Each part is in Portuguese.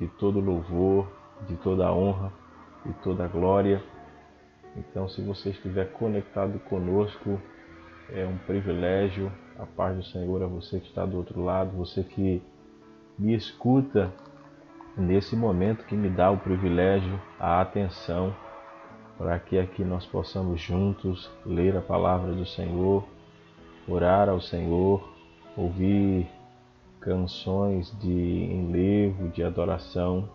de todo louvor, de toda honra, de toda glória. Então, se você estiver conectado conosco, é um privilégio. A paz do Senhor a você que está do outro lado, você que me escuta nesse momento, que me dá o privilégio, a atenção, para que aqui nós possamos juntos ler a palavra do Senhor, orar ao Senhor, ouvir canções de enlevo, de adoração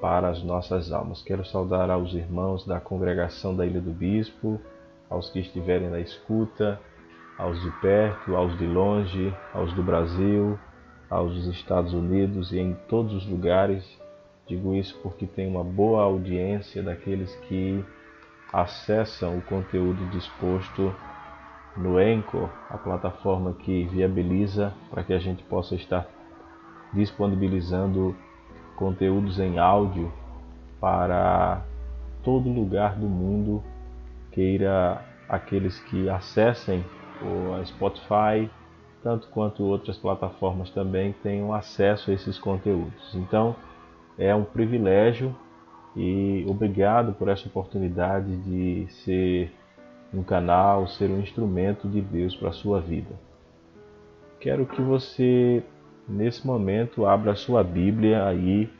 para as nossas almas. Quero saudar aos irmãos da congregação da Ilha do Bispo, aos que estiverem na escuta, aos de perto, aos de longe, aos do Brasil, aos dos Estados Unidos e em todos os lugares. Digo isso porque tem uma boa audiência daqueles que acessam o conteúdo disposto no Anchor, a plataforma que viabiliza para que a gente possa estar disponibilizando conteúdos em áudio para todo lugar do mundo queira aqueles que acessem o Spotify, tanto quanto outras plataformas também tenham acesso a esses conteúdos. Então, é um privilégio e obrigado por essa oportunidade de ser um canal, ser um instrumento de Deus para a sua vida. Quero que você, nesse momento, abra a sua Bíblia aí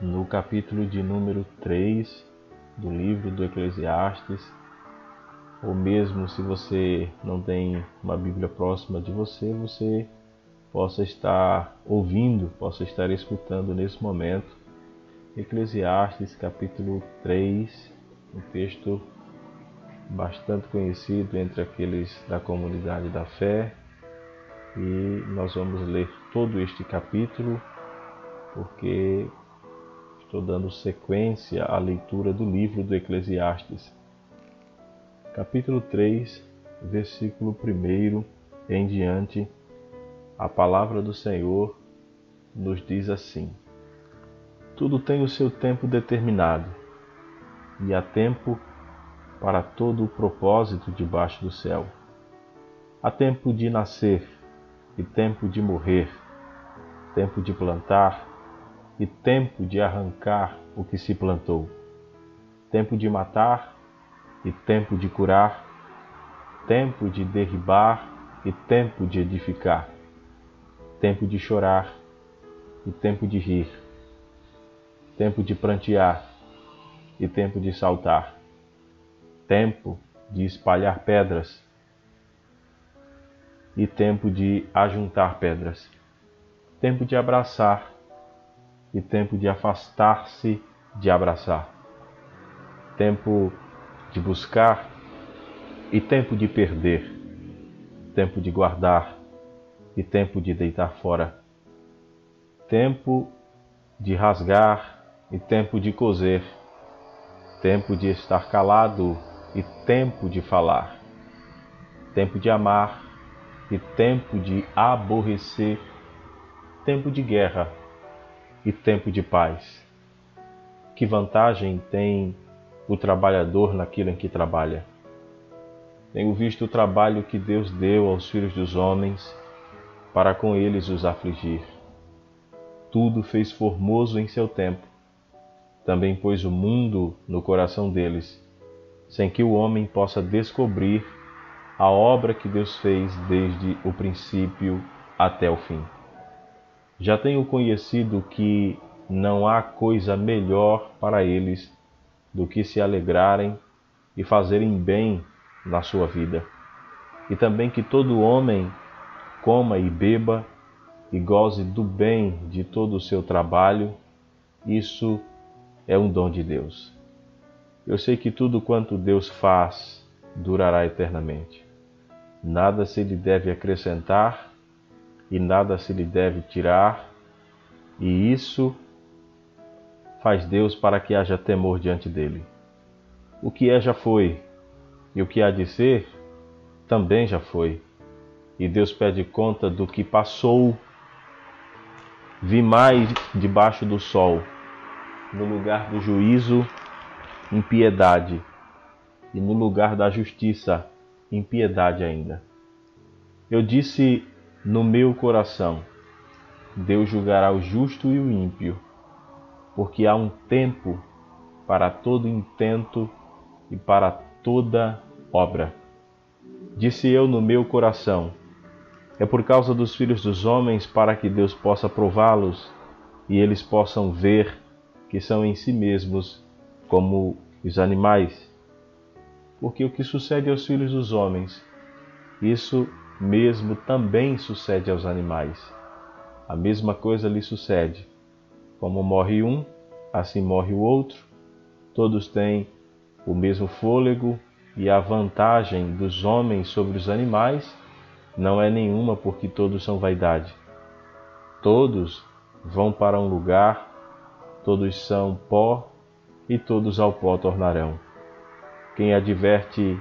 no capítulo de número 3 do livro do Eclesiastes, ou mesmo se você não tem uma Bíblia próxima de você, você possa estar ouvindo, possa estar escutando nesse momento. Eclesiastes capítulo 3, um texto bastante conhecido entre aqueles da comunidade da fé. E nós vamos ler todo este capítulo, porque estou dando sequência à leitura do livro do Eclesiastes. Capítulo 3, versículo 1 em diante, a palavra do Senhor nos diz assim: Tudo tem o seu tempo determinado, e há tempo para todo o propósito debaixo do céu. Há tempo de nascer e tempo de morrer, tempo de plantar e tempo de arrancar o que se plantou, tempo de matar e tempo de curar, tempo de derribar e tempo de edificar, tempo de chorar e tempo de rir, tempo de prantear e tempo de saltar tempo de espalhar pedras e tempo de ajuntar pedras, tempo de abraçar e tempo de afastar-se de abraçar, tempo de buscar e tempo de perder, tempo de guardar e tempo de deitar fora, tempo de rasgar e tempo de coser, tempo de estar calado e tempo de falar, tempo de amar e tempo de aborrecer, tempo de guerra e tempo de paz. Que vantagem tem o trabalhador naquilo em que trabalha? Tenho visto o trabalho que Deus deu aos filhos dos homens para com eles os afligir. Tudo fez formoso em seu tempo. Também pôs o mundo no coração deles sem que o homem possa descobrir a obra que Deus fez desde o princípio até o fim. Já tenho conhecido que não há coisa melhor para eles do que se alegrarem e fazerem bem na sua vida, e também que todo homem coma e beba e goze do bem de todo o seu trabalho, isso é um dom de Deus. Eu sei que tudo quanto Deus faz durará eternamente. Nada se lhe deve acrescentar e nada se lhe deve tirar, e isso faz Deus para que haja temor diante dele. O que é já foi, e o que há de ser também já foi. E Deus pede conta do que passou. Vi mais debaixo do sol, no lugar do juízo impiedade, e no lugar da justiça, impiedade ainda. Eu disse no meu coração: Deus julgará o justo e o ímpio, porque há um tempo para todo intento e para toda obra. Disse eu no meu coração: é por causa dos filhos dos homens para que Deus possa prová-los e eles possam ver que são em si mesmos como os animais. Porque o que sucede aos filhos dos homens, isso mesmo também sucede aos animais. A mesma coisa lhe sucede. Como morre um, assim morre o outro. Todos têm o mesmo fôlego e a vantagem dos homens sobre os animais não é nenhuma, porque todos são vaidade. Todos vão para um lugar, todos são pó e todos ao pó tornarão. Quem adverte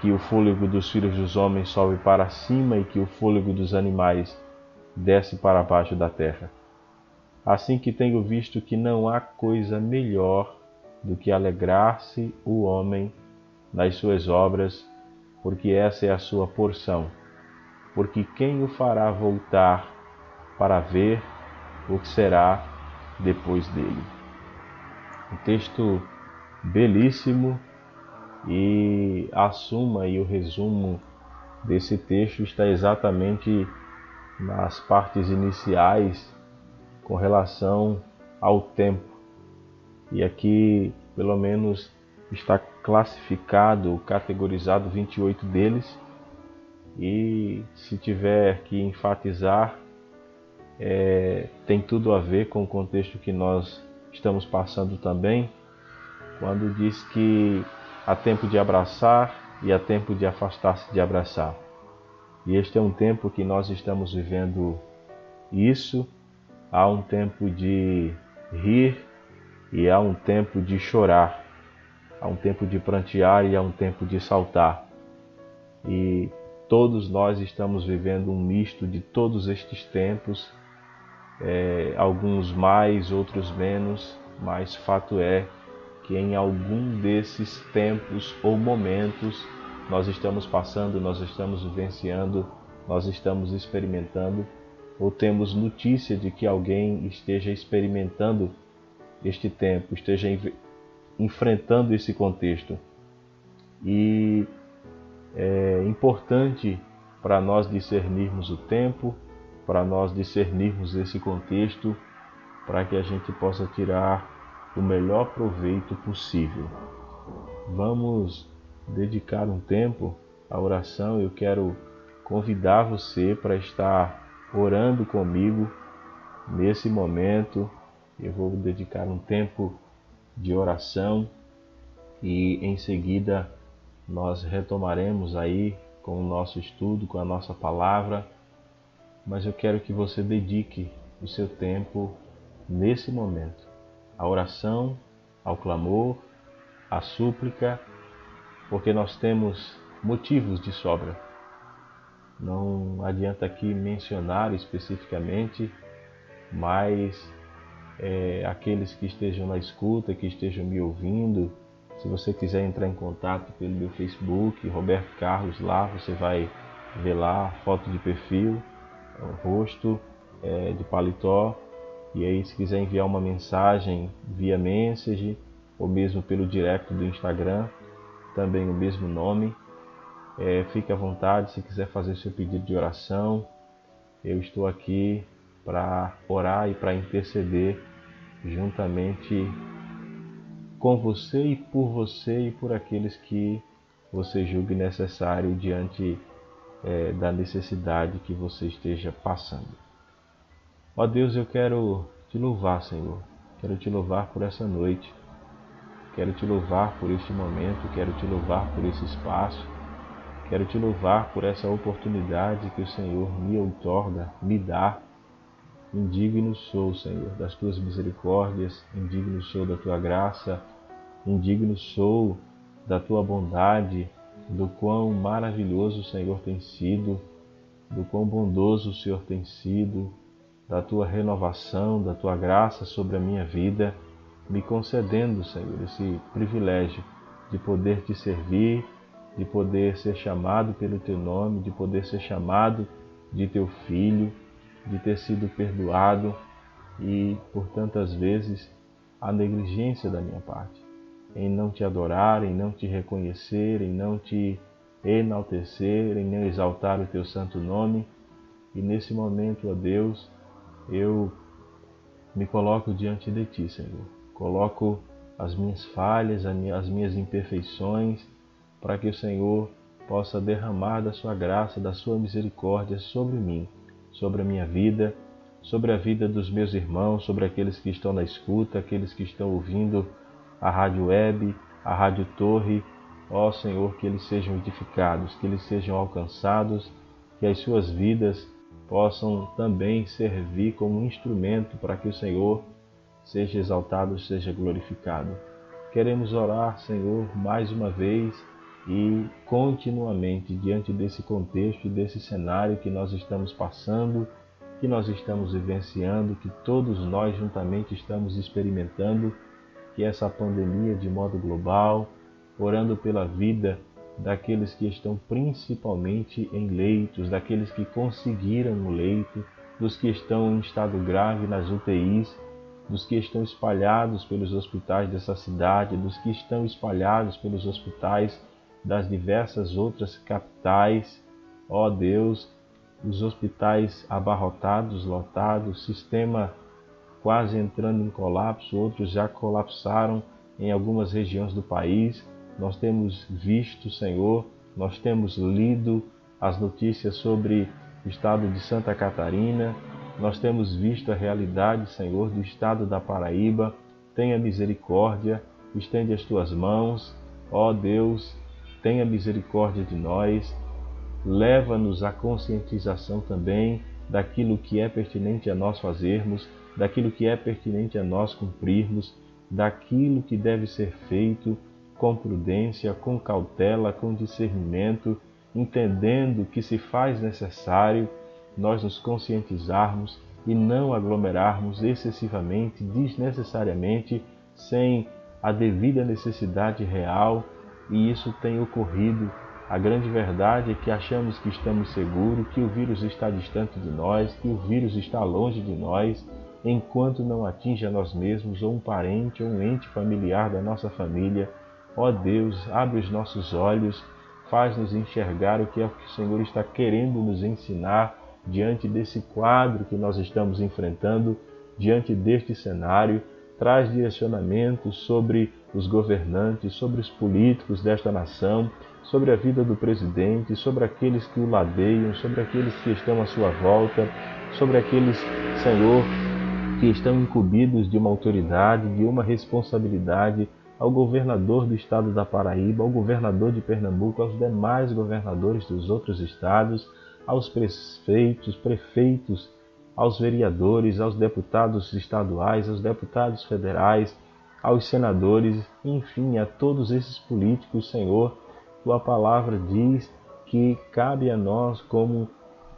que o fôlego dos filhos dos homens sobe para cima e que o fôlego dos animais desce para baixo da terra. Assim que tenho visto que não há coisa melhor do que alegrar-se o homem nas suas obras, porque essa é a sua porção porque quem o fará voltar para ver o que será depois dele? Um texto belíssimo e a suma e o resumo desse texto está exatamente nas partes iniciais com relação ao tempo. E aqui, pelo menos, está classificado, categorizado 28 deles e se tiver que enfatizar, é, tem tudo a ver com o contexto que nós estamos passando também, quando diz que há tempo de abraçar e há tempo de afastar-se de abraçar. E este é um tempo que nós estamos vivendo isso, há um tempo de rir e há um tempo de chorar, há um tempo de prantear e há um tempo de saltar. E Todos nós estamos vivendo um misto de todos estes tempos, é, alguns mais, outros menos, mas fato é que em algum desses tempos ou momentos nós estamos passando, nós estamos vivenciando, nós estamos experimentando ou temos notícia de que alguém esteja experimentando este tempo, esteja enfrentando esse contexto. E é importante para nós discernirmos o tempo, para nós discernirmos esse contexto, para que a gente possa tirar o melhor proveito possível. Vamos dedicar um tempo à oração. Eu quero convidar você para estar orando comigo nesse momento. Eu vou dedicar um tempo de oração e em seguida nós retomaremos aí com o nosso estudo, com a nossa palavra, mas eu quero que você dedique o seu tempo nesse momento à oração, ao clamor, à súplica, porque nós temos motivos de sobra. Não adianta aqui mencionar especificamente, mas é, aqueles que estejam na escuta, que estejam me ouvindo, se você quiser entrar em contato pelo meu Facebook, Roberto Carlos, lá você vai ver lá foto de perfil, rosto é, de paletó. E aí, se quiser enviar uma mensagem via message ou mesmo pelo direct do Instagram, também o mesmo nome, é, fique à vontade. Se quiser fazer seu pedido de oração, eu estou aqui para orar e para interceder juntamente com você e por você e por aqueles que você julgue necessário diante é, da necessidade que você esteja passando. Ó Deus, eu quero te louvar, Senhor. Quero te louvar por essa noite. Quero te louvar por este momento. Quero te louvar por esse espaço. Quero te louvar por essa oportunidade que o Senhor me outorga, me dá. Indigno sou, Senhor, das tuas misericórdias, indigno sou da tua graça, Indigno sou da tua bondade, do quão maravilhoso o Senhor tem sido, do quão bondoso o Senhor tem sido, da tua renovação, da tua graça sobre a minha vida, me concedendo, Senhor, esse privilégio de poder te servir, de poder ser chamado pelo teu nome, de poder ser chamado de teu filho, de ter sido perdoado e por tantas vezes a negligência da minha parte em não te adorar, em não te reconhecer, em não te enaltecer, em não exaltar o teu santo nome. E nesse momento, ó Deus, eu me coloco diante de ti, Senhor. Coloco as minhas falhas, as minhas imperfeições, para que o Senhor possa derramar da sua graça, da sua misericórdia sobre mim, sobre a minha vida, sobre a vida dos meus irmãos, sobre aqueles que estão na escuta, aqueles que estão ouvindo a Rádio Web, a Rádio Torre. Ó Senhor, que eles sejam edificados, que eles sejam alcançados, que as suas vidas possam também servir como instrumento para que o Senhor seja exaltado, seja glorificado. Queremos orar, Senhor, mais uma vez e continuamente diante desse contexto desse cenário que nós estamos passando, que nós estamos vivenciando, que todos nós juntamente estamos experimentando, que essa pandemia de modo global, orando pela vida daqueles que estão principalmente em leitos, daqueles que conseguiram o leito, dos que estão em estado grave nas UTIs, dos que estão espalhados pelos hospitais dessa cidade, dos que estão espalhados pelos hospitais das diversas outras capitais. Ó oh Deus, os hospitais abarrotados, lotados, sistema quase entrando em colapso, outros já colapsaram em algumas regiões do país. Nós temos visto, Senhor, nós temos lido as notícias sobre o estado de Santa Catarina, nós temos visto a realidade, Senhor, do estado da Paraíba. Tenha misericórdia, estende as tuas mãos, ó Deus, tenha misericórdia de nós, leva-nos à conscientização também daquilo que é pertinente a nós fazermos, daquilo que é pertinente a nós cumprirmos, daquilo que deve ser feito com prudência, com cautela, com discernimento, entendendo que se faz necessário nós nos conscientizarmos e não aglomerarmos excessivamente, desnecessariamente, sem a devida necessidade real e isso tem ocorrido. A grande verdade é que achamos que estamos seguros, que o vírus está distante de nós, que o vírus está longe de nós, enquanto não atinge a nós mesmos ou um parente ou um ente familiar da nossa família. Ó Deus, abre os nossos olhos, faz-nos enxergar o que é que o Senhor está querendo nos ensinar diante desse quadro que nós estamos enfrentando, diante deste cenário traz direcionamentos sobre os governantes, sobre os políticos desta nação, sobre a vida do presidente, sobre aqueles que o ladeiam, sobre aqueles que estão à sua volta, sobre aqueles, Senhor, que estão incumbidos de uma autoridade, de uma responsabilidade, ao governador do estado da Paraíba, ao governador de Pernambuco, aos demais governadores dos outros estados, aos prefeitos, prefeitos aos vereadores, aos deputados estaduais, aos deputados federais, aos senadores, enfim, a todos esses políticos, Senhor, tua palavra diz que cabe a nós, como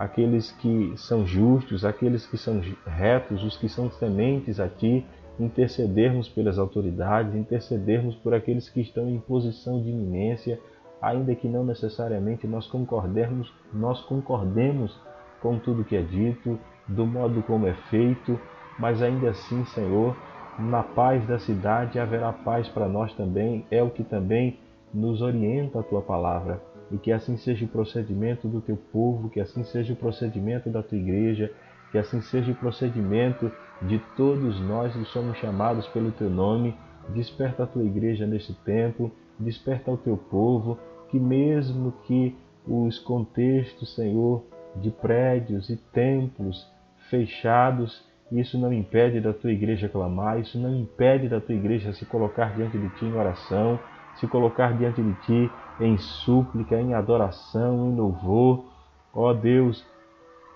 aqueles que são justos, aqueles que são retos, os que são tementes a ti, intercedermos pelas autoridades, intercedermos por aqueles que estão em posição de iminência, ainda que não necessariamente nós concordemos, nós concordemos com tudo que é dito, do modo como é feito, mas ainda assim, Senhor, na paz da cidade haverá paz para nós também, é o que também nos orienta a tua palavra. E que assim seja o procedimento do teu povo, que assim seja o procedimento da tua igreja, que assim seja o procedimento de todos nós que somos chamados pelo teu nome. Desperta a tua igreja neste tempo, desperta o teu povo, que mesmo que os contextos, Senhor, de prédios e templos fechados. Isso não impede da tua igreja clamar, isso não impede da tua igreja se colocar diante de ti em oração, se colocar diante de ti em súplica, em adoração, em louvor. Ó Deus,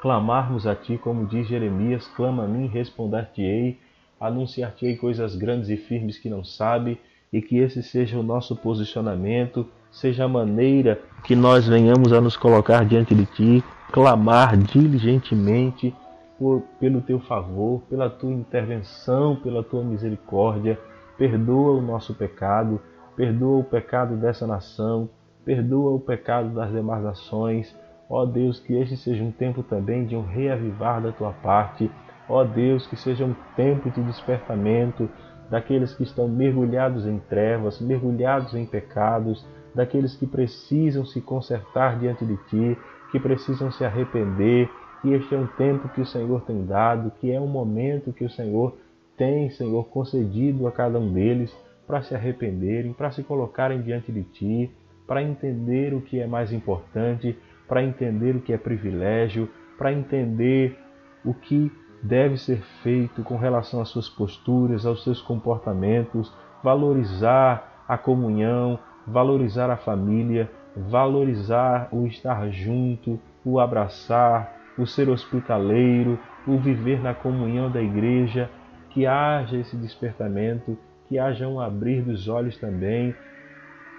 clamarmos a ti, como diz Jeremias: clama a mim, responder-te-ei, anunciar-te-ei coisas grandes e firmes que não sabe, e que esse seja o nosso posicionamento, seja a maneira que nós venhamos a nos colocar diante de ti, clamar diligentemente por, pelo teu favor, pela tua intervenção, pela tua misericórdia. Perdoa o nosso pecado, perdoa o pecado dessa nação, perdoa o pecado das demais nações. Ó Deus, que este seja um tempo também de um reavivar da tua parte. Ó Deus, que seja um tempo de despertamento daqueles que estão mergulhados em trevas, mergulhados em pecados, daqueles que precisam se consertar diante de ti, que precisam se arrepender, que este é um tempo que o Senhor tem dado, que é um momento que o Senhor tem, Senhor, concedido a cada um deles para se arrependerem, para se colocarem diante de ti, para entender o que é mais importante, para entender o que é privilégio, para entender o que deve ser feito com relação às suas posturas, aos seus comportamentos, valorizar a comunhão, valorizar a família, valorizar o estar junto, o abraçar, o ser hospitaleiro, o viver na comunhão da igreja, que haja esse despertamento, que haja um abrir dos olhos também,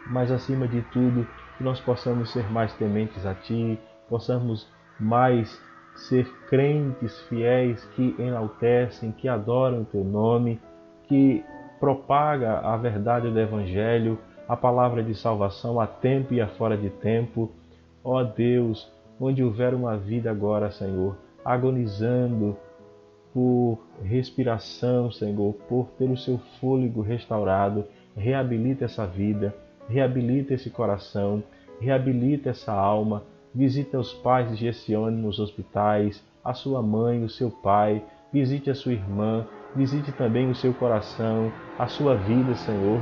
mas acima de tudo, que nós possamos ser mais tementes a Ti, possamos mais ser crentes fiéis que enaltecem, que adoram o Teu nome, que propaga a verdade do Evangelho, a palavra de salvação a tempo e a fora de tempo. Ó Deus, onde houver uma vida agora, Senhor, agonizando por respiração, Senhor, por ter o seu fôlego restaurado, reabilita essa vida, reabilita esse coração, reabilita essa alma, visita os pais de Gessione nos hospitais, a sua mãe, o seu pai, visite a sua irmã, visite também o seu coração, a sua vida, Senhor,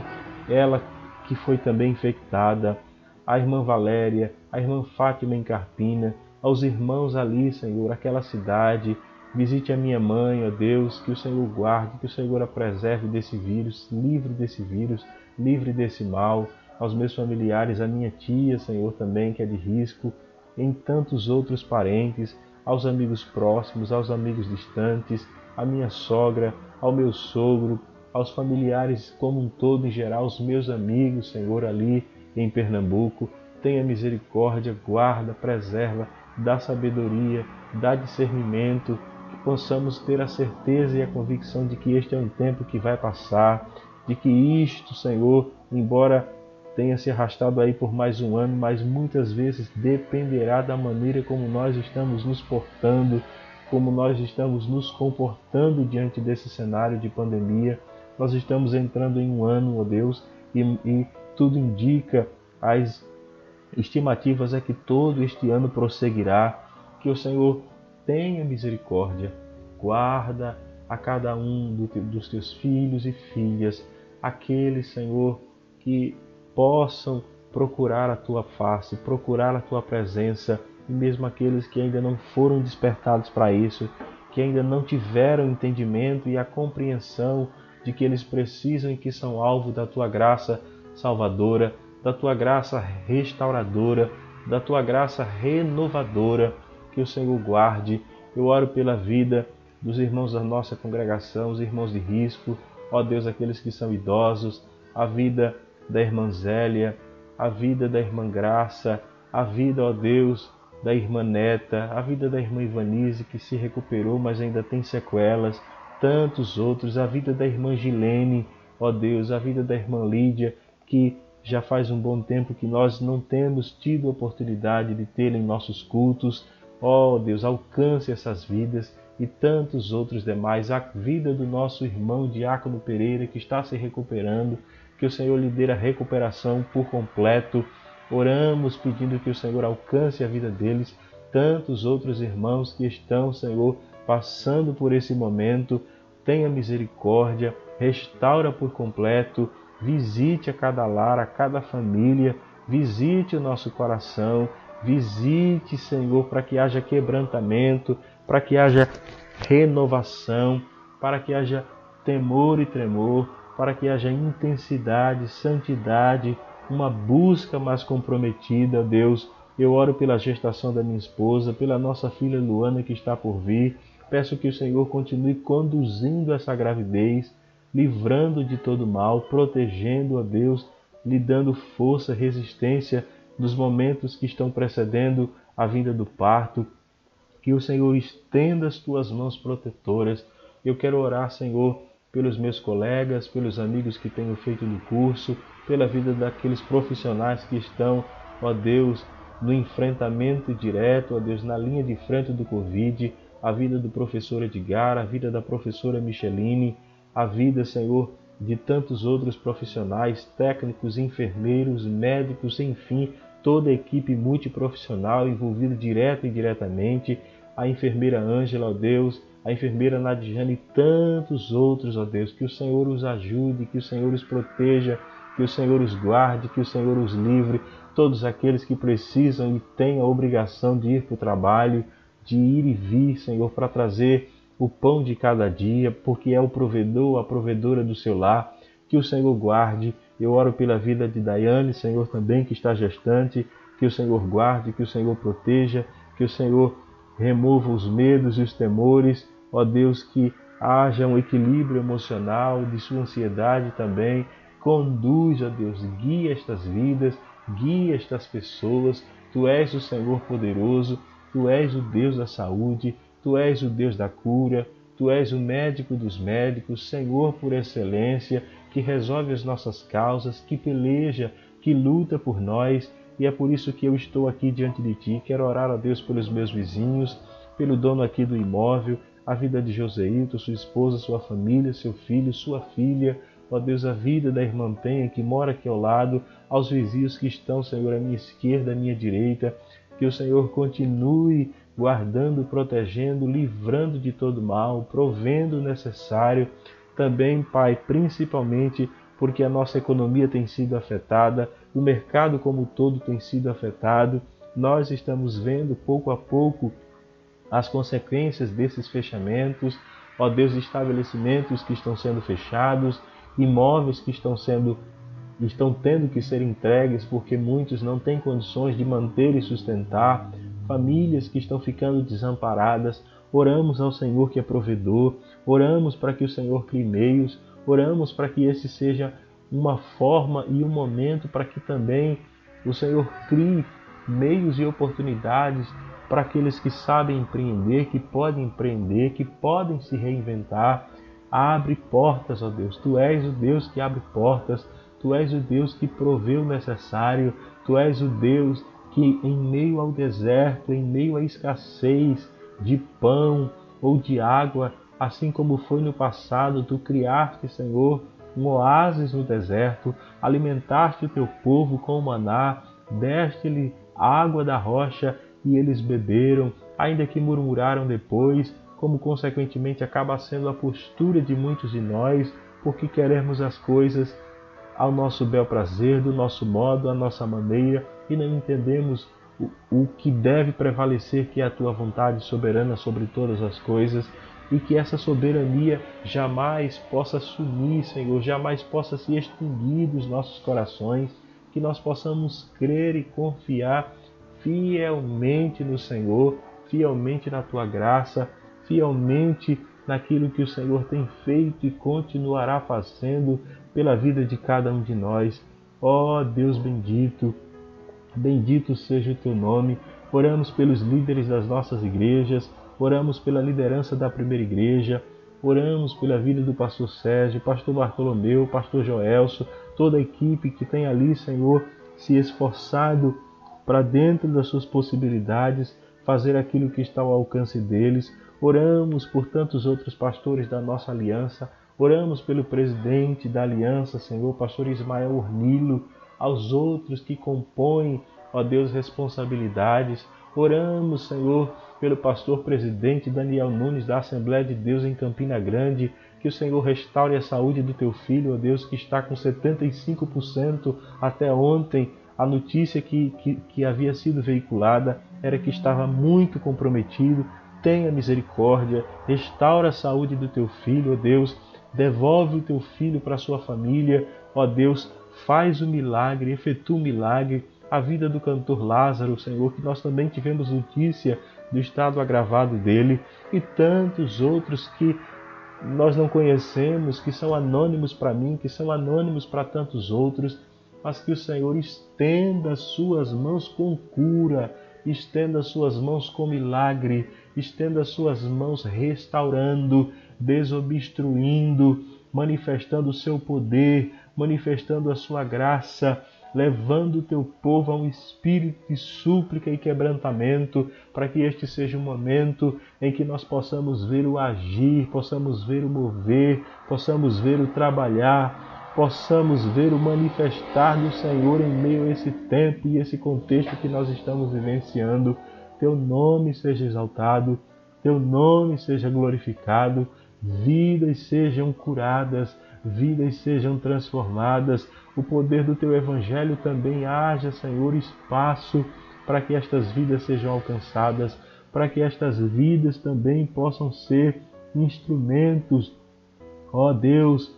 ela que foi também infectada, a irmã Valéria, a irmã Fátima em Carpina, aos irmãos ali, Senhor, aquela cidade. Visite a minha mãe, ó Deus, que o Senhor guarde, que o Senhor a preserve desse vírus, livre desse vírus, livre desse mal. Aos meus familiares, a minha tia, Senhor, também, que é de risco, em tantos outros parentes, aos amigos próximos, aos amigos distantes, à minha sogra, ao meu sogro, aos familiares como um todo, em geral, os meus amigos, Senhor, ali em Pernambuco. Tenha misericórdia, guarda, preserva, dá sabedoria, dá discernimento, possamos ter a certeza e a convicção de que este é um tempo que vai passar, de que isto, Senhor, embora tenha se arrastado aí por mais um ano, mas muitas vezes dependerá da maneira como nós estamos nos portando, como nós estamos nos comportando diante desse cenário de pandemia. Nós estamos entrando em um ano, ó Deus, e, e tudo indica, as estimativas é que todo este ano prosseguirá, que o Senhor tenha misericórdia, guarda a cada um do, dos teus filhos e filhas, aqueles, Senhor, que possam procurar a tua face, procurar a tua presença, e mesmo aqueles que ainda não foram despertados para isso, que ainda não tiveram entendimento e a compreensão de que eles precisam e que são alvo da tua graça salvadora, da tua graça restauradora, da tua graça renovadora, que o Senhor guarde. Eu oro pela vida dos irmãos da nossa congregação, os irmãos de risco, ó Deus, aqueles que são idosos, a vida da irmã Zélia, a vida da irmã Graça, a vida, ó Deus, da irmã Neta, a vida da irmã Ivanise, que se recuperou, mas ainda tem sequelas, tantos outros, a vida da irmã Gilene, ó Deus, a vida da irmã Lídia, que já faz um bom tempo que nós não temos tido a oportunidade de tê-la em nossos cultos. Ó Deus, alcance essas vidas e tantos outros demais, a vida do nosso irmão Diácono Pereira, que está se recuperando, que o Senhor lhe dê a recuperação por completo. Oramos pedindo que o Senhor alcance a vida deles, tantos outros irmãos que estão, Senhor, passando por esse momento, tenha misericórdia, restaura por completo, visite a cada lar, a cada família, visite o nosso coração, visite, Senhor, para que haja quebrantamento, para que haja renovação, para que haja temor e tremor, para que haja intensidade, santidade, uma busca mais comprometida, Deus. Eu oro pela gestação da minha esposa, pela nossa filha Luana que está por vir. Peço que o Senhor continue conduzindo essa gravidez, livrando de todo mal, protegendo a Deus, lhe dando força, resistência nos momentos que estão precedendo a vinda do parto. Que o Senhor estenda as tuas mãos protetoras. Eu quero orar, Senhor, pelos meus colegas, pelos amigos que tenho feito no curso, pela vida daqueles profissionais que estão, ó Deus, no enfrentamento direto, ó Deus, na linha de frente do Covid, a vida do professor Edgar, a vida da professora Micheline, a vida, Senhor, de tantos outros profissionais, técnicos, enfermeiros, médicos, enfim, toda a equipe multiprofissional envolvida direto e diretamente, a enfermeira Ângela, ó Deus, a enfermeira Nadjane e tantos outros, ó Deus, que o Senhor os ajude, que o Senhor os proteja, que o Senhor os guarde, que o Senhor os livre, todos aqueles que precisam e têm a obrigação de ir para o trabalho, de ir e vir, Senhor, para trazer o pão de cada dia, porque é o provedor, a provedora do seu lar. Que o Senhor guarde. Eu oro pela vida de Daiane, Senhor, também que está gestante. Que o Senhor guarde, que o Senhor proteja, que o Senhor remova os medos e os temores. Ó Deus, que haja um equilíbrio emocional de sua ansiedade também. Conduz, ó Deus, guia estas vidas, guia estas pessoas. Tu és o Senhor poderoso Tu és o Deus da saúde, Tu és o Deus da cura, Tu és o médico dos médicos, Senhor por excelência, que resolve as nossas causas, que peleja, que luta por nós, e é por isso que eu estou aqui diante de Ti. Quero orar a Deus pelos meus vizinhos, pelo dono aqui do imóvel, a vida de Joseito, sua esposa, sua família, seu filho, sua filha, ó Deus, a vida da irmã Penha que mora aqui ao lado, aos vizinhos que estão, Senhor, à minha esquerda, à minha direita, que o Senhor continue guardando, protegendo, livrando de todo mal, provendo o necessário. Também, Pai, principalmente porque a nossa economia tem sido afetada, o mercado como todo tem sido afetado. Nós estamos vendo pouco a pouco as consequências desses fechamentos. Ó Deus, estabelecimentos que estão sendo fechados, imóveis que estão sendo estão tendo que ser entregues porque muitos não têm condições de manter e sustentar, famílias que estão ficando desamparadas. Oramos ao Senhor que é provedor, oramos para que o Senhor crie meios, oramos para que esse seja uma forma e um momento para que também o Senhor crie meios e oportunidades para aqueles que sabem empreender, que podem empreender, que podem se reinventar. Abre portas, ó Deus. Tu és o Deus que abre portas. Tu és o Deus que provê o necessário, Tu és o Deus que, em meio ao deserto, em meio à escassez de pão ou de água, assim como foi no passado, Tu criaste, Senhor, um oásis no deserto, alimentaste o teu povo com maná, deste-lhe água da rocha e eles beberam, ainda que murmuraram depois, como consequentemente acaba sendo a postura de muitos de nós, porque queremos as coisas ao nosso bel prazer, do nosso modo, à nossa maneira, e não entendemos o, que deve prevalecer, que é a tua vontade soberana sobre todas as coisas, e que essa soberania jamais possa sumir, Senhor, jamais possa se extinguir dos nossos corações, que nós possamos crer e confiar fielmente no Senhor, fielmente na tua graça, fielmente naquilo que o Senhor tem feito e continuará fazendo pela vida de cada um de nós. Ó oh, Deus bendito, bendito seja o teu nome. Oramos pelos líderes das nossas igrejas, oramos pela liderança da primeira igreja, oramos pela vida do pastor Sérgio, pastor Bartolomeu, pastor Joelso, toda a equipe que tem ali, Senhor, se esforçado para dentro das suas possibilidades fazer aquilo que está ao alcance deles. Oramos por tantos outros pastores da nossa aliança. Oramos pelo presidente da aliança, Senhor, pastor Ismael Ornilo, aos outros que compõem, ó Deus, responsabilidades. Oramos, Senhor, pelo pastor presidente Daniel Nunes da Assembleia de Deus em Campina Grande, que o Senhor restaure a saúde do teu filho, ó Deus, que está com 75% até ontem. A notícia que, que, que havia sido veiculada era que estava muito comprometido, tenha misericórdia, restaura a saúde do teu filho, ó Deus, devolve o teu filho para sua família, ó Deus, faz o milagre, efetua o milagre, a vida do cantor Lázaro, Senhor, que nós também tivemos notícia do estado agravado dele, e tantos outros que nós não conhecemos, que são anônimos para mim, que são anônimos para tantos outros, mas que o Senhor estenda suas mãos com cura, estenda suas mãos com milagre, estenda suas mãos restaurando, desobstruindo, manifestando o seu poder, manifestando a sua graça. levando o teu povo a um espírito de súplica e quebrantamento, para que este seja um momento em que nós possamos ver o agir, possamos ver o mover, possamos ver o trabalhar, possamos ver o manifestar do Senhor em meio a esse tempo e esse contexto que nós estamos vivenciando. Teu nome seja exaltado, teu nome seja glorificado, vidas sejam curadas, vidas sejam transformadas, o poder do teu evangelho também haja, Senhor, espaço para que estas vidas sejam alcançadas, para que estas vidas também possam ser instrumentos, ó Deus,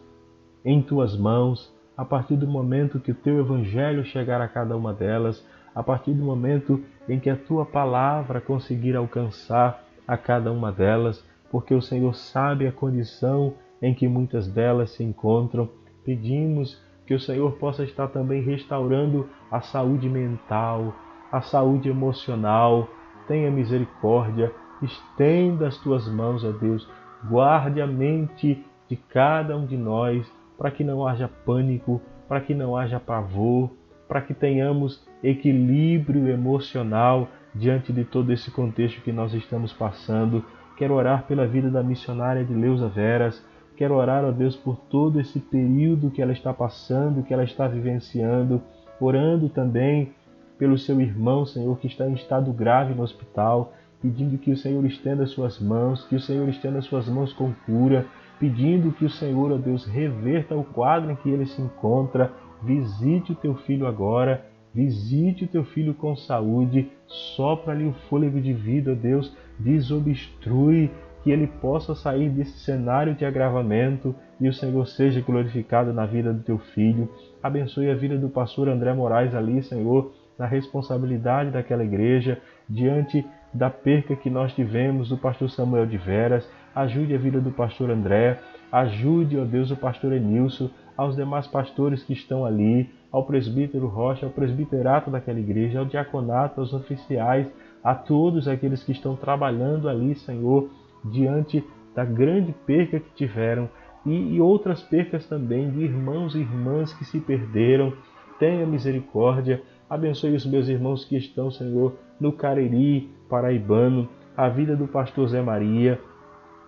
em tuas mãos, a partir do momento que o teu evangelho chegar a cada uma delas, a partir do momento em que a tua palavra conseguir alcançar a cada uma delas, porque o Senhor sabe a condição em que muitas delas se encontram. Pedimos que o Senhor possa estar também restaurando a saúde mental, a saúde emocional. Tenha misericórdia, estenda as tuas mãos, ó Deus, guarde a mente de cada um de nós, para que não haja pânico, para que não haja pavor, para que tenhamos equilíbrio emocional diante de todo esse contexto que nós estamos passando. Quero orar pela vida da missionária de Leusa Veras, Quero orar, ó Deus, por todo esse período que ela está passando, que ela está vivenciando, orando também pelo seu irmão, Senhor, que está em estado grave no hospital, pedindo que o Senhor estenda suas mãos, que o Senhor estenda suas mãos com cura, pedindo que o Senhor, ó Deus, reverta o quadro em que ele se encontra, visite o teu filho agora, visite o teu filho com saúde, sopra-lhe o fôlego de vida, ó Deus, desobstrui que ele possa sair desse cenário de agravamento e o Senhor seja glorificado na vida do teu filho. Abençoe a vida do pastor André Moraes ali, Senhor, na responsabilidade daquela igreja, diante da perca que nós tivemos do pastor Samuel de Veras. Ajude a vida do pastor André, ajude, ó Deus, o pastor Enilson, aos demais pastores que estão ali, ao presbítero Rocha, ao presbiterato daquela igreja, ao diaconato, aos oficiais, a todos aqueles que estão trabalhando ali, Senhor, diante da grande perca que tiveram e, e outras percas também de irmãos e irmãs que se perderam. Tenha misericórdia, abençoe os meus irmãos que estão, Senhor, no Cariri, paraibano, a vida do pastor Zé Maria,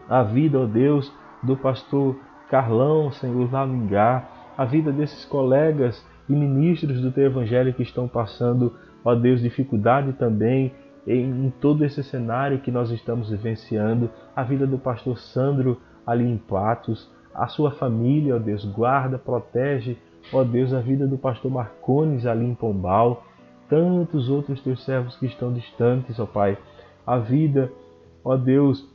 a vida, ó Deus, do pastor Carlão, Senhor, lá no Ingá, a vida desses colegas e ministros do teu evangelho que estão passando, ó Deus, dificuldade também em todo esse cenário que nós estamos vivenciando, a vida do pastor Sandro ali em Patos, a sua família, ó Deus, guarda, protege, ó Deus, a vida do pastor Marcones ali em Pombal, tantos outros teus servos que estão distantes, ó Pai, a vida, ó Deus,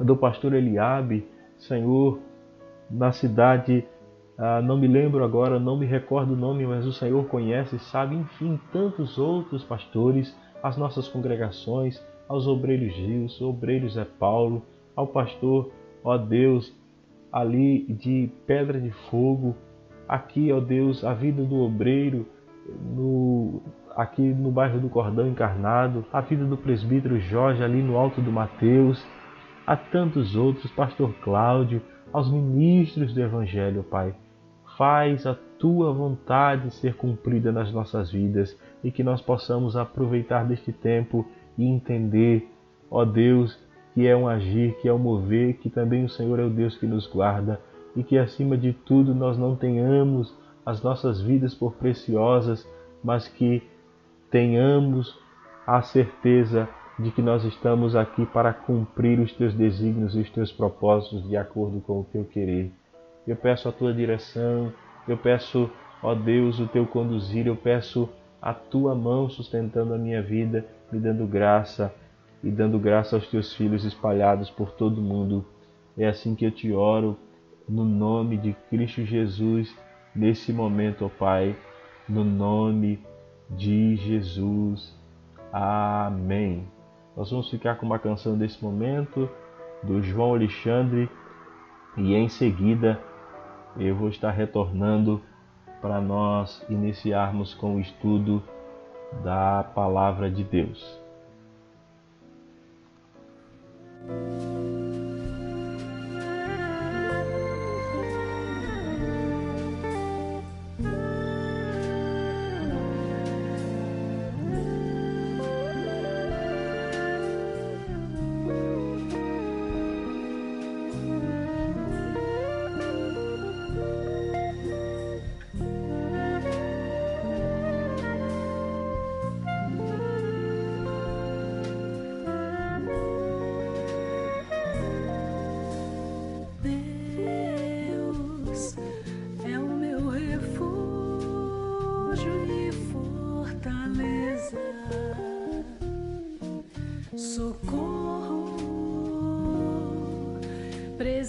do pastor Eliabe, Senhor, na cidade, ah, não me lembro agora, não me recordo o nome, mas o Senhor conhece, sabe, enfim, tantos outros pastores às nossas congregações, aos obreiros Rios, obreiros é Paulo, ao pastor, ó Deus, ali de Pedra de Fogo, aqui, ó Deus, a vida do obreiro, no, aqui no bairro do Cordão Encarnado, a vida do presbítero Jorge ali no Alto do Mateus, a tantos outros, pastor Cláudio, aos ministros do Evangelho, Pai. Faz a tua vontade ser cumprida nas nossas vidas e que nós possamos aproveitar deste tempo e entender, ó Deus, que é um agir, que é um mover, que também o Senhor é o Deus que nos guarda e que acima de tudo nós não tenhamos as nossas vidas por preciosas, mas que tenhamos a certeza de que nós estamos aqui para cumprir os teus desígnios e os teus propósitos de acordo com o teu querer. Eu peço a tua direção, eu peço, ó Deus, o teu conduzir, eu peço a tua mão sustentando a minha vida, me dando graça e dando graça aos teus filhos espalhados por todo o mundo. É assim que eu te oro, no nome de Cristo Jesus, nesse momento, ó Pai, no nome de Jesus. Amém. Nós vamos ficar com uma canção desse momento do João Alexandre e em seguida eu vou estar retornando para nós iniciarmos com o estudo da palavra de Deus.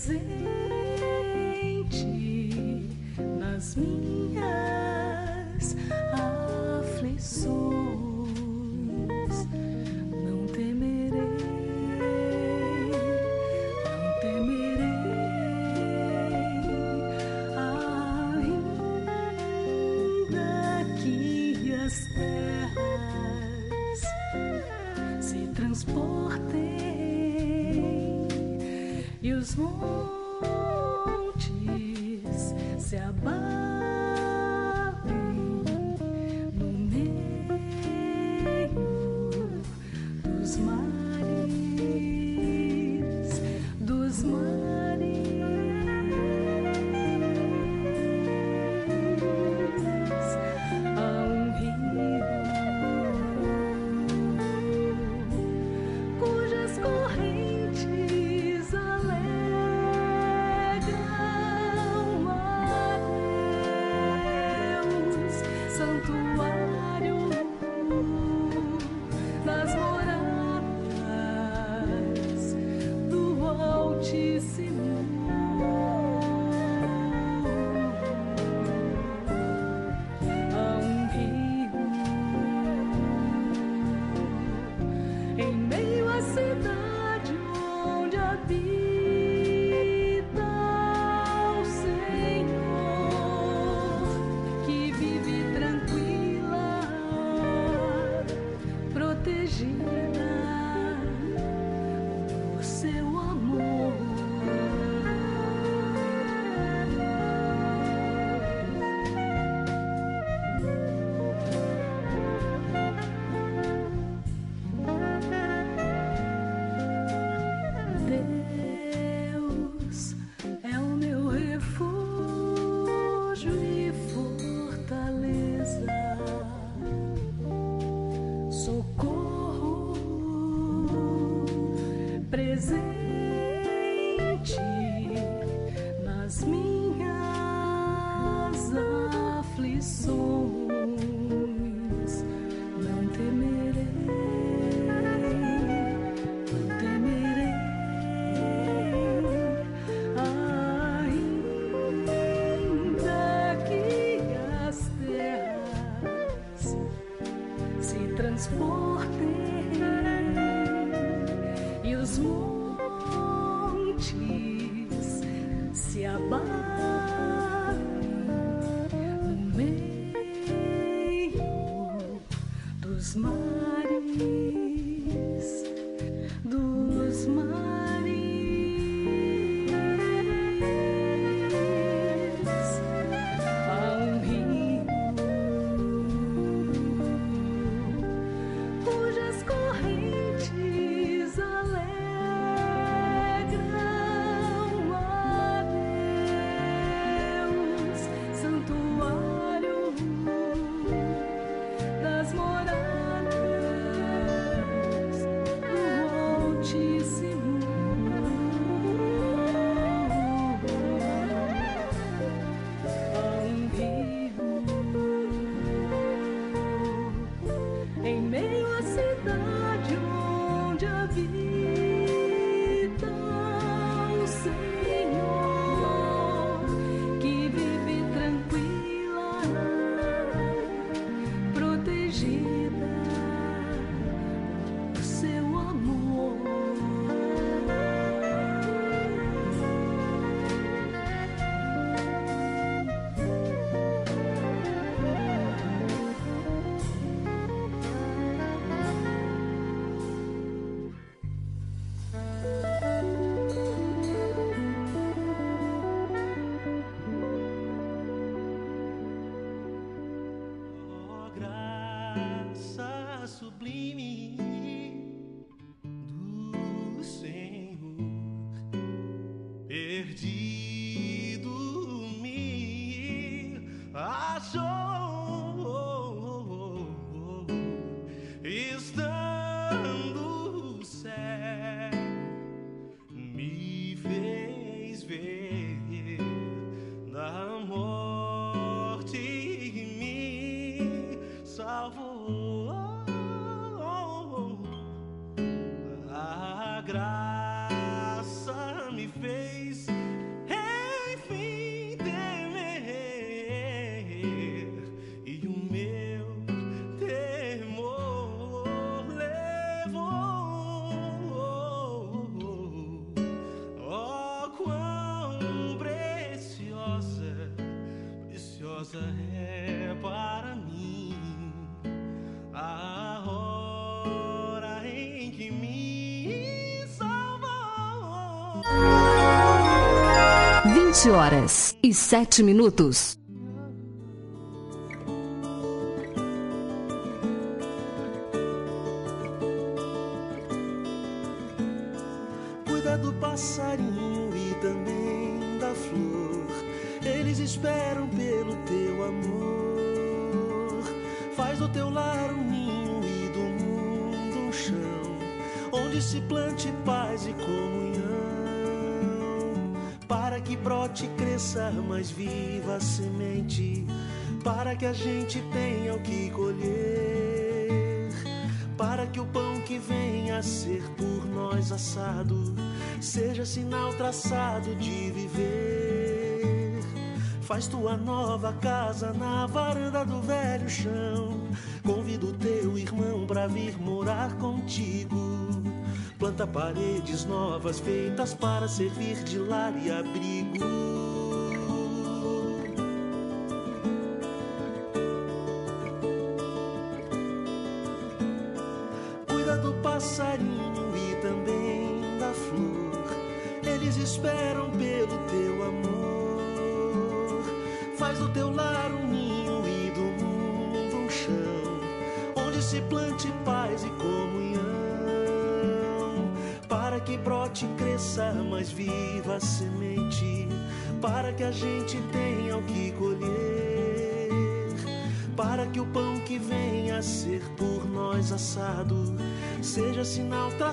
is? Horas e 7 minutos. Viva a semente, para que a gente tenha o que colher para que o pão que venha a ser por nós assado seja sinal traçado de viver. Faz tua nova casa na varanda do velho chão. Convida o teu irmão pra vir morar contigo. Planta paredes novas feitas para servir de lar e abrigo.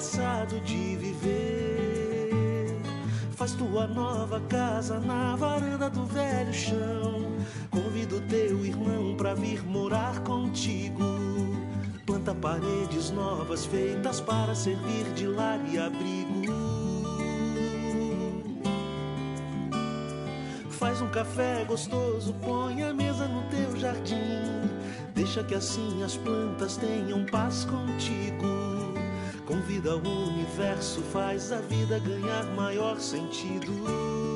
Sinal traçado de viver. Faz tua nova casa na varanda do velho chão. Convida o teu irmão pra vir morar contigo. Planta paredes novas feitas para servir de lar e abrigo. Faz um café gostoso, põe a mesa no teu jardim. Deixa que assim as plantas tenham paz contigo. Convida o universo, faz a vida ganhar maior sentido.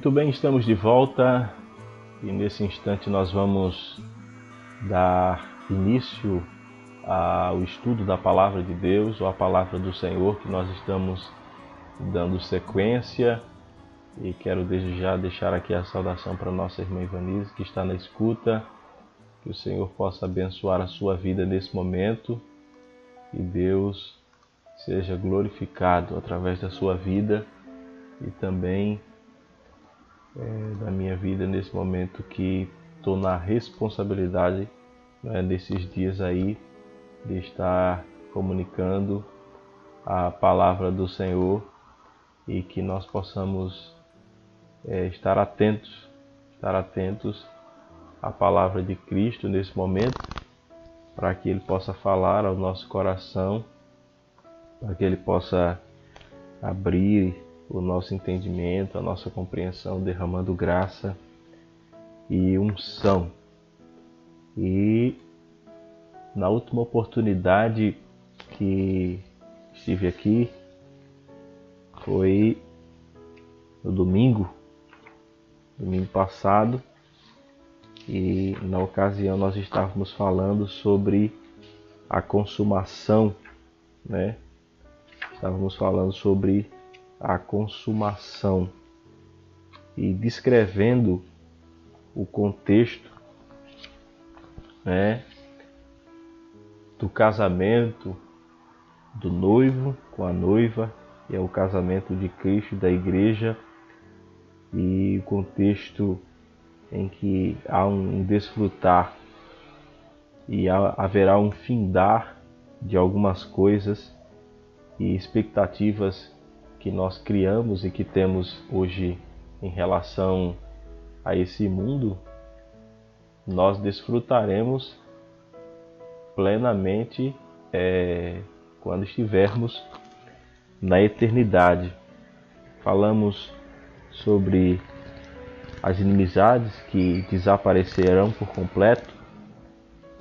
Muito bem, estamos de volta e nesse instante nós vamos dar início ao estudo da palavra de Deus ou a palavra do Senhor que nós estamos dando sequência. E quero desde já deixar aqui a saudação para nossa irmã Ivanise que está na escuta, que o Senhor possa abençoar a sua vida nesse momento. E Deus seja glorificado através da sua vida e também é, da minha vida nesse momento que estou na responsabilidade né, desses dias aí de estar comunicando a palavra do Senhor e que nós possamos é, estar atentos, estar atentos à palavra de Cristo nesse momento, para que Ele possa falar ao nosso coração, para que Ele possa abrir o nosso entendimento, a nossa compreensão, derramando graça e unção. E na última oportunidade que estive aqui foi no domingo, domingo passado, e na ocasião nós estávamos falando sobre a consumação, né? Estávamos falando sobre a consumação. E descrevendo o contexto, né, do casamento do noivo com a noiva, que é o casamento de Cristo da igreja, e o contexto em que há um desfrutar e haverá um findar de algumas coisas e expectativas que nós criamos e que temos hoje em relação a esse mundo, nós desfrutaremos plenamente é, quando estivermos na eternidade. Falamos sobre as inimizades que desaparecerão por completo,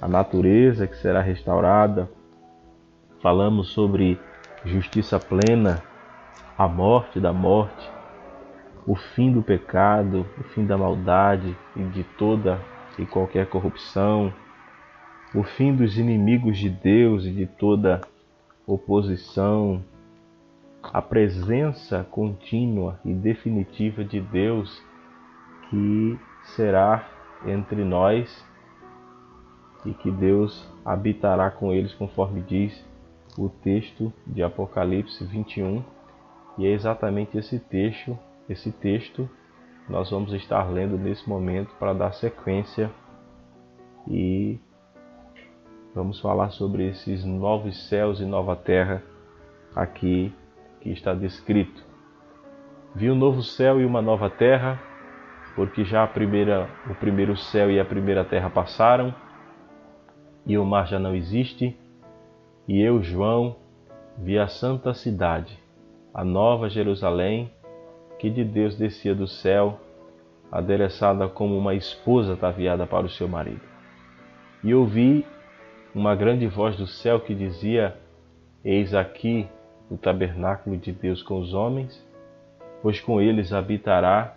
a natureza que será restaurada. Falamos sobre justiça plena, a morte da morte, o fim do pecado, o fim da maldade e de toda e qualquer corrupção, o fim dos inimigos de Deus e de toda oposição, a presença contínua e definitiva de Deus que será entre nós e que Deus habitará com eles, conforme diz o texto de Apocalipse 21. E é exatamente esse texto, esse texto nós vamos estar lendo nesse momento para dar sequência e vamos falar sobre esses novos céus e nova terra aqui que está descrito. Vi um novo céu e uma nova terra, porque já a primeira, o primeiro céu e a primeira terra passaram, e o mar já não existe. E eu, João, vi a santa cidade, a nova Jerusalém, que de Deus descia do céu, adereçada como uma esposa ataviada para o seu marido. E ouvi uma grande voz do céu que dizia: Eis aqui o tabernáculo de Deus com os homens, pois com eles habitará,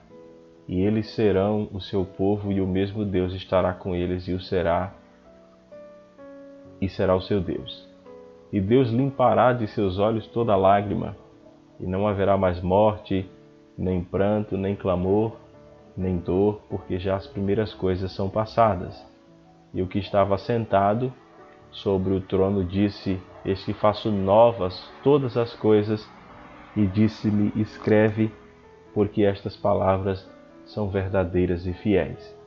e eles serão o seu povo, e o mesmo Deus estará com eles e o será, e será o seu Deus. E Deus limpará de seus olhos toda lágrima, e não haverá mais morte, nem pranto, nem clamor, nem dor, porque já as primeiras coisas são passadas. E o que estava sentado sobre o trono disse: Eis que faço novas todas as coisas. E disse-me: Escreve, porque estas palavras são verdadeiras e fiéis.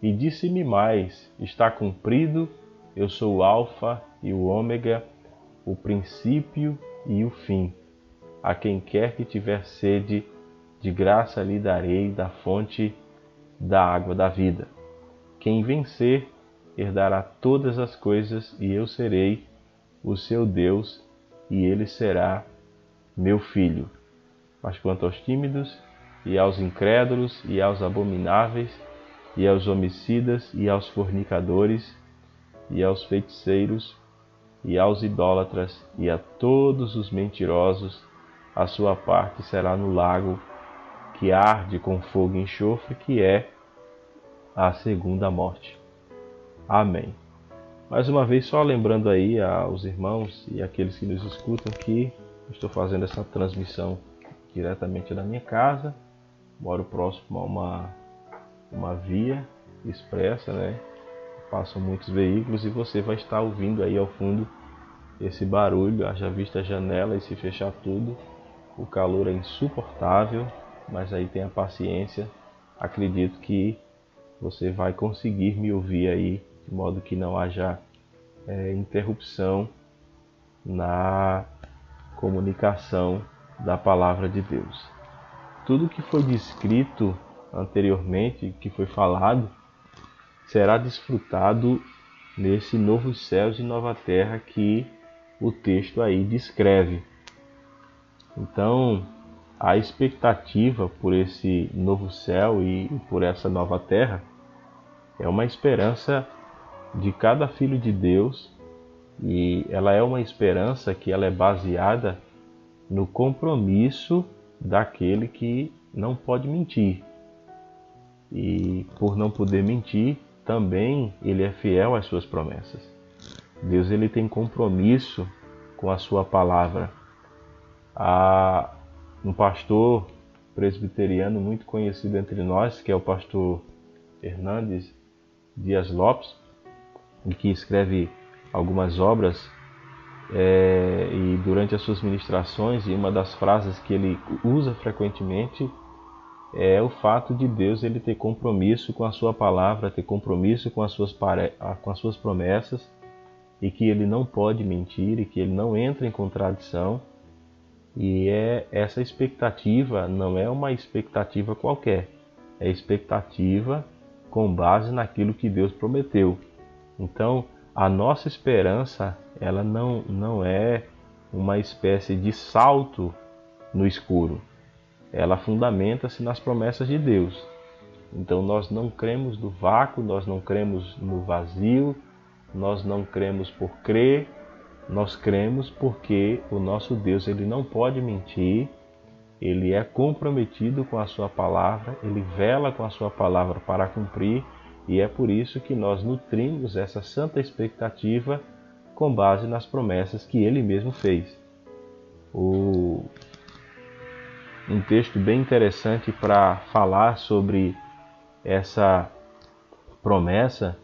E disse-me mais: Está cumprido, eu sou o Alfa e o Ômega, o princípio e o fim. A quem quer que tiver sede, de graça lhe darei da fonte da água da vida. Quem vencer, herdará todas as coisas, e eu serei o seu Deus, e ele será meu filho. Mas quanto aos tímidos, e aos incrédulos, e aos abomináveis, e aos homicidas, e aos fornicadores, e aos feiticeiros, e aos idólatras, e a todos os mentirosos, a sua parte será no lago que arde com fogo e enxofre, que é a segunda morte. Amém. Mais uma vez, só lembrando aí aos irmãos e aqueles que nos escutam que estou fazendo essa transmissão diretamente da minha casa. Moro próximo a uma, uma via expressa, né? Passam muitos veículos e você vai estar ouvindo aí ao fundo esse barulho, haja vista a janela e se fechar tudo. O calor é insuportável, mas aí tenha paciência. Acredito que você vai conseguir me ouvir aí de modo que não haja é, interrupção na comunicação da palavra de Deus. Tudo que foi descrito anteriormente, que foi falado, será desfrutado nesse novos céus e nova terra que o texto aí descreve. Então, a expectativa por esse novo céu e por essa nova terra é uma esperança de cada filho de Deus e ela é uma esperança que ela é baseada no compromisso daquele que não pode mentir. E por não poder mentir, também ele é fiel às suas promessas. Deus ele tem compromisso com a sua palavra. Há um pastor presbiteriano muito conhecido entre nós, que é o pastor Hernandes Dias Lopes, que escreve algumas obras é, e durante as suas ministrações e uma das frases que ele usa frequentemente é o fato de Deus ele ter compromisso com a sua palavra, ter compromisso com as suas, com as suas promessas e que ele não pode mentir e que ele não entra em contradição. E é essa expectativa não é uma expectativa qualquer, é expectativa com base naquilo que Deus prometeu. Então, a nossa esperança, ela não não é uma espécie de salto no escuro. Ela fundamenta-se nas promessas de Deus. Então nós não cremos no vácuo, nós não cremos no vazio, nós não cremos por crer, nós cremos porque o nosso Deus ele não pode mentir, ele é comprometido com a sua palavra, ele vela com a sua palavra para cumprir, e é por isso que nós nutrimos essa santa expectativa com base nas promessas que ele mesmo fez. O... Um texto bem interessante para falar sobre essa promessa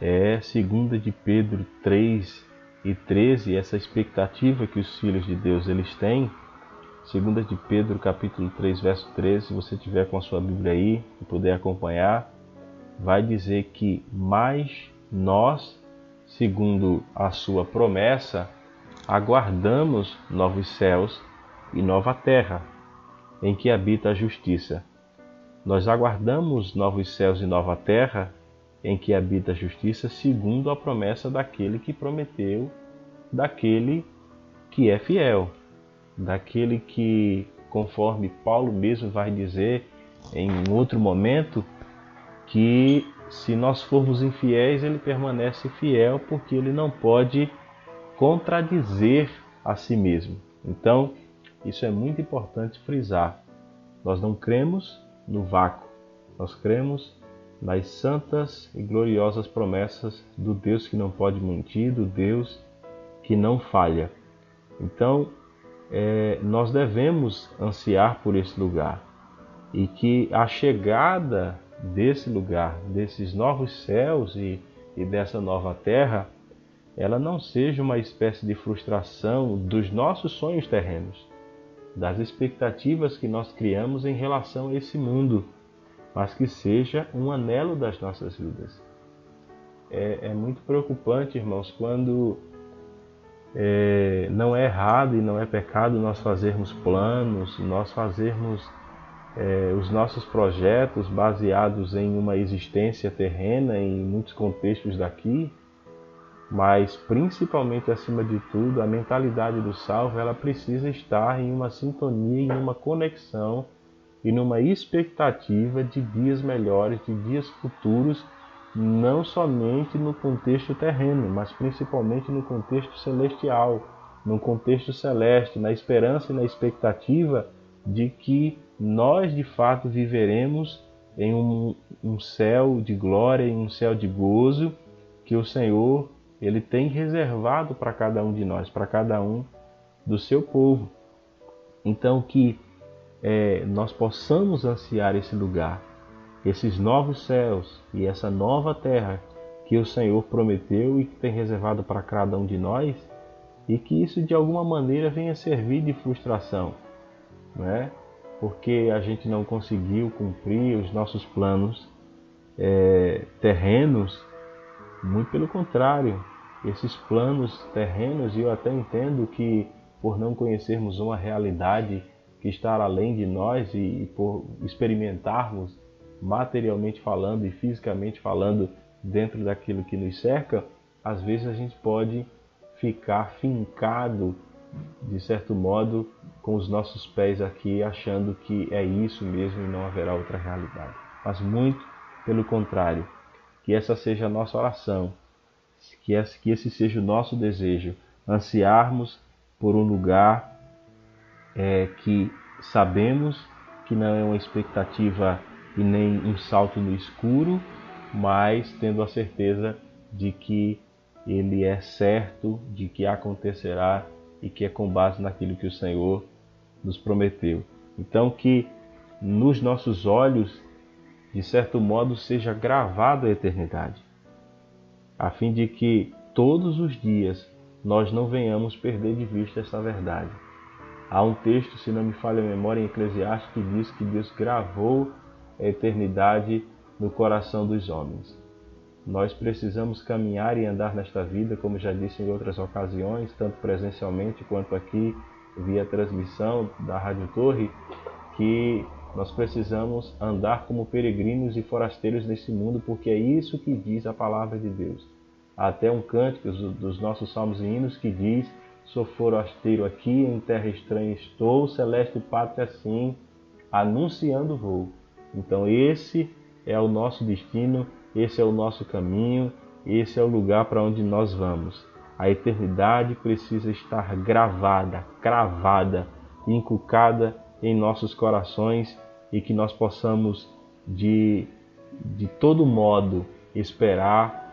é 2 de Pedro 3 e 13, essa expectativa que os filhos de Deus eles têm. 2 de Pedro capítulo 3, verso 13, se você tiver com a sua Bíblia aí e puder acompanhar, vai dizer que mais nós, segundo a sua promessa, aguardamos novos céus e nova terra, em que habita a justiça. Nós aguardamos novos céus e nova terra em que habita a justiça, segundo a promessa daquele que prometeu, daquele que é fiel, daquele que, conforme Paulo mesmo vai dizer em outro momento, que se nós formos infiéis, ele permanece fiel, porque ele não pode contradizer a si mesmo. Então, isso é muito importante frisar. Nós não cremos no vácuo, nós cremos nas santas e gloriosas promessas do Deus que não pode mentir, do Deus que não falha. Então, é, nós devemos ansiar por esse lugar e que a chegada desse lugar, desses novos céus e, e dessa nova terra, ela não seja uma espécie de frustração dos nossos sonhos terrenos, das expectativas que nós criamos em relação a esse mundo mas que seja um anelo das nossas vidas. É, é muito preocupante, irmãos, quando é, não é errado e não é pecado nós fazermos planos, nós fazermos é, os nossos projetos baseados em uma existência terrena, em muitos contextos daqui, mas principalmente acima de tudo, a mentalidade do salvo ela precisa estar em uma sintonia, em uma conexão e numa expectativa de dias melhores, de dias futuros, não somente no contexto terreno, mas principalmente no contexto celestial, no contexto celeste, na esperança e na expectativa de que nós de fato viveremos em um, um céu de glória, em um céu de gozo que o Senhor ele tem reservado para cada um de nós, para cada um do seu povo. Então que é, nós possamos ansiar esse lugar, esses novos céus e essa nova terra que o Senhor prometeu e que tem reservado para cada um de nós, e que isso de alguma maneira venha servir de frustração, né? porque a gente não conseguiu cumprir os nossos planos é, terrenos, muito pelo contrário, esses planos terrenos, e eu até entendo que por não conhecermos uma realidade está além de nós e, e por experimentarmos materialmente falando e fisicamente falando dentro daquilo que nos cerca, às vezes a gente pode ficar fincado de certo modo com os nossos pés aqui, achando que é isso mesmo e não haverá outra realidade. Mas muito pelo contrário, que essa seja a nossa oração, que esse seja o nosso desejo, ansiarmos por um lugar é que sabemos que não é uma expectativa e nem um salto no escuro, mas tendo a certeza de que ele é certo, de que acontecerá e que é com base naquilo que o Senhor nos prometeu. Então, que nos nossos olhos, de certo modo, seja gravado a eternidade, a fim de que todos os dias nós não venhamos perder de vista essa verdade Há um texto, se não me falha a memória, em Eclesiastes que diz que Deus gravou a eternidade no coração dos homens. Nós precisamos caminhar e andar nesta vida, como já disse em outras ocasiões, tanto presencialmente quanto aqui via transmissão da Rádio Torre, que nós precisamos andar como peregrinos e forasteiros nesse mundo, porque é isso que diz a palavra de Deus. Há até um cântico dos nossos salmos e hinos que diz: Sou forasteiro aqui, em terra estranha estou, celeste pátria assim, anunciando vou. Então, esse é o nosso destino, esse é o nosso caminho, esse é o lugar para onde nós vamos. A eternidade precisa estar gravada, cravada, inculcada em nossos corações e que nós possamos de, de todo modo esperar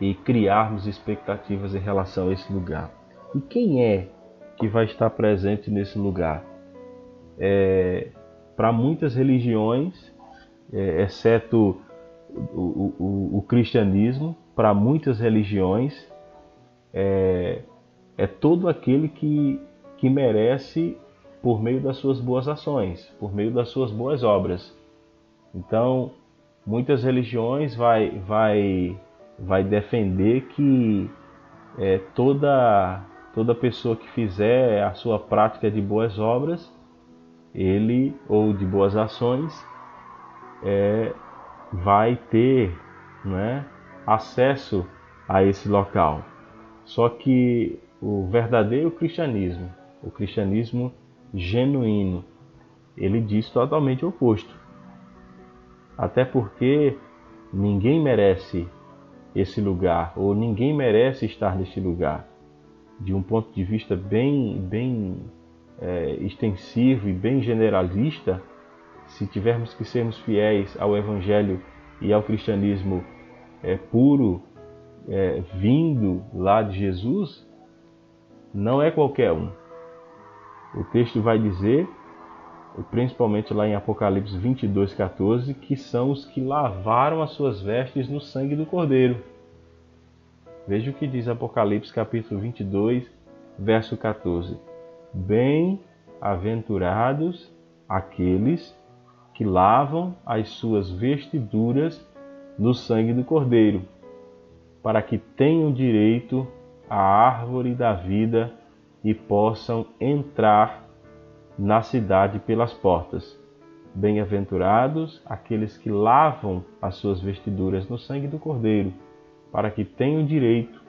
e criarmos expectativas em relação a esse lugar. E quem é que vai estar presente nesse lugar? É, Para muitas religiões, é, exceto o, o, o, cristianismo, para muitas religiões, é, é todo aquele que, que merece por meio das suas boas ações, por meio das suas boas obras. Então, muitas religiões vai, vai, vai defender que é, toda, toda pessoa que fizer a sua prática de boas obras, ele ou de boas ações, é, vai ter né, acesso a esse local. Só que o verdadeiro cristianismo, o cristianismo genuíno. Ele diz totalmente o oposto. Até porque ninguém merece esse lugar, ou ninguém merece estar neste lugar. De um ponto de vista bem, bem é, extensivo e bem generalista, se tivermos que sermos fiéis ao Evangelho e ao cristianismo é, puro, é, vindo lá de Jesus, não é qualquer um o texto vai dizer, principalmente lá em Apocalipse 22, 14, que são os que lavaram as suas vestes no sangue do Cordeiro. Veja o que diz Apocalipse capítulo 22, verso 14. Bem-aventurados aqueles que lavam as suas vestiduras no sangue do Cordeiro, para que tenham direito à árvore da vida e possam entrar na cidade pelas portas. Bem-aventurados aqueles que lavam as suas vestiduras no sangue do Cordeiro, para que tenham direito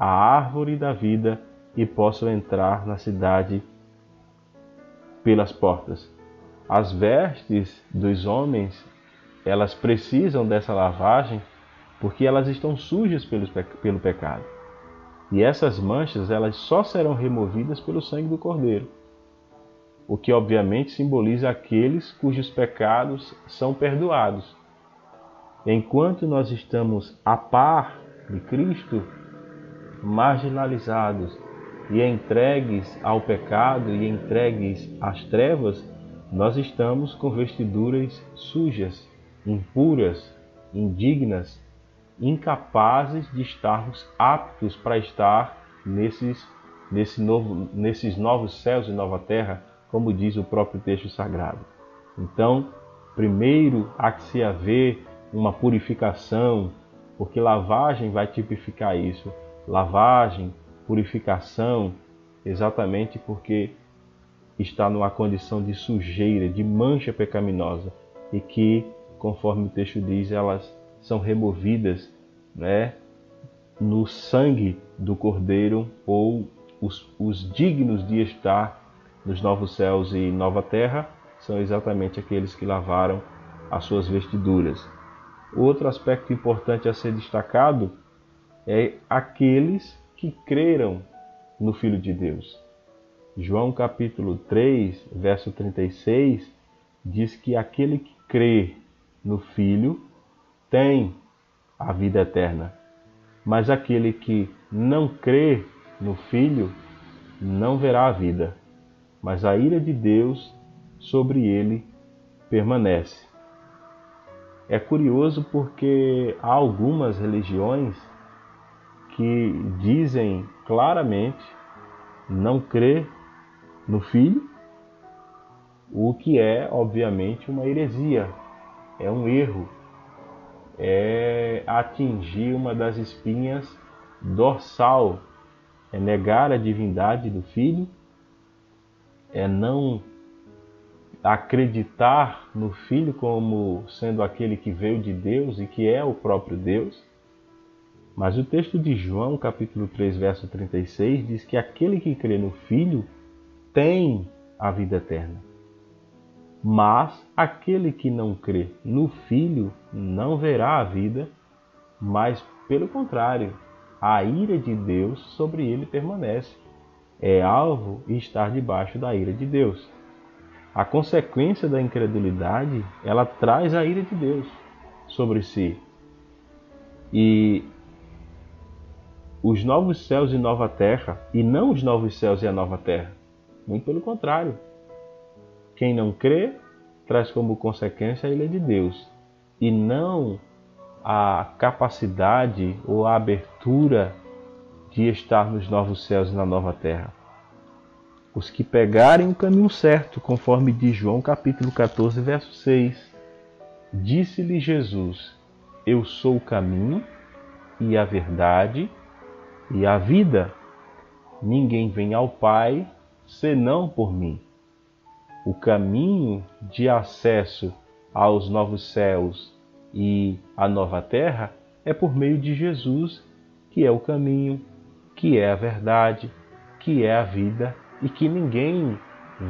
à árvore da vida e possam entrar na cidade pelas portas. As vestes dos homens, elas precisam dessa lavagem porque elas estão sujas pelo, pelo pecado. E essas manchas elas só serão removidas pelo sangue do Cordeiro, o que obviamente simboliza aqueles cujos pecados são perdoados. Enquanto nós estamos a par de Cristo, marginalizados e entregues ao pecado e entregues às trevas, nós estamos com vestiduras sujas, impuras, indignas incapazes de estarmos aptos para estar nesses, nesse novo, nesses novos céus e nova terra, como diz o próprio texto sagrado. Então, primeiro há que se haver uma purificação, porque lavagem vai tipificar isso. Lavagem, purificação, exatamente porque está numa condição de sujeira, de mancha pecaminosa, e que, conforme o texto diz, elas são removidas né, no sangue do Cordeiro ou os, os dignos de estar nos novos céus e nova terra são exatamente aqueles que lavaram as suas vestiduras. Outro aspecto importante a ser destacado é aqueles que creram no Filho de Deus. João capítulo 3, verso 36 diz que aquele que crê no Filho tem a vida eterna. Mas aquele que não crê no Filho não verá a vida, mas a ira de Deus sobre ele permanece. É curioso porque há algumas religiões que dizem claramente não crer no Filho, o que é, obviamente, uma heresia, é um erro, é atingir uma das espinhas dorsal, é negar a divindade do Filho, é não acreditar no Filho como sendo aquele que veio de Deus e que é o próprio Deus. Mas o texto de João, capítulo 3, verso 36, diz que aquele que crê no Filho tem a vida eterna. Mas aquele que não crê no Filho não verá a vida, mas, pelo contrário, a ira de Deus sobre ele permanece. É alvo e estar debaixo da ira de Deus. A consequência da incredulidade, ela traz a ira de Deus sobre si. E os novos céus e nova terra, e não os novos céus e a nova terra. Muito pelo contrário. Quem não crê traz como consequência a ira de Deus, e não a capacidade ou a abertura de estar nos novos céus e na nova terra os que pegarem o caminho certo, conforme diz João capítulo 14, verso 6. Disse-lhe Jesus: Eu sou o caminho e a verdade e a vida. Ninguém vem ao Pai senão por mim. O caminho de acesso aos novos céus e à nova terra é por meio de Jesus, que é o caminho, que é a verdade, que é a vida e que ninguém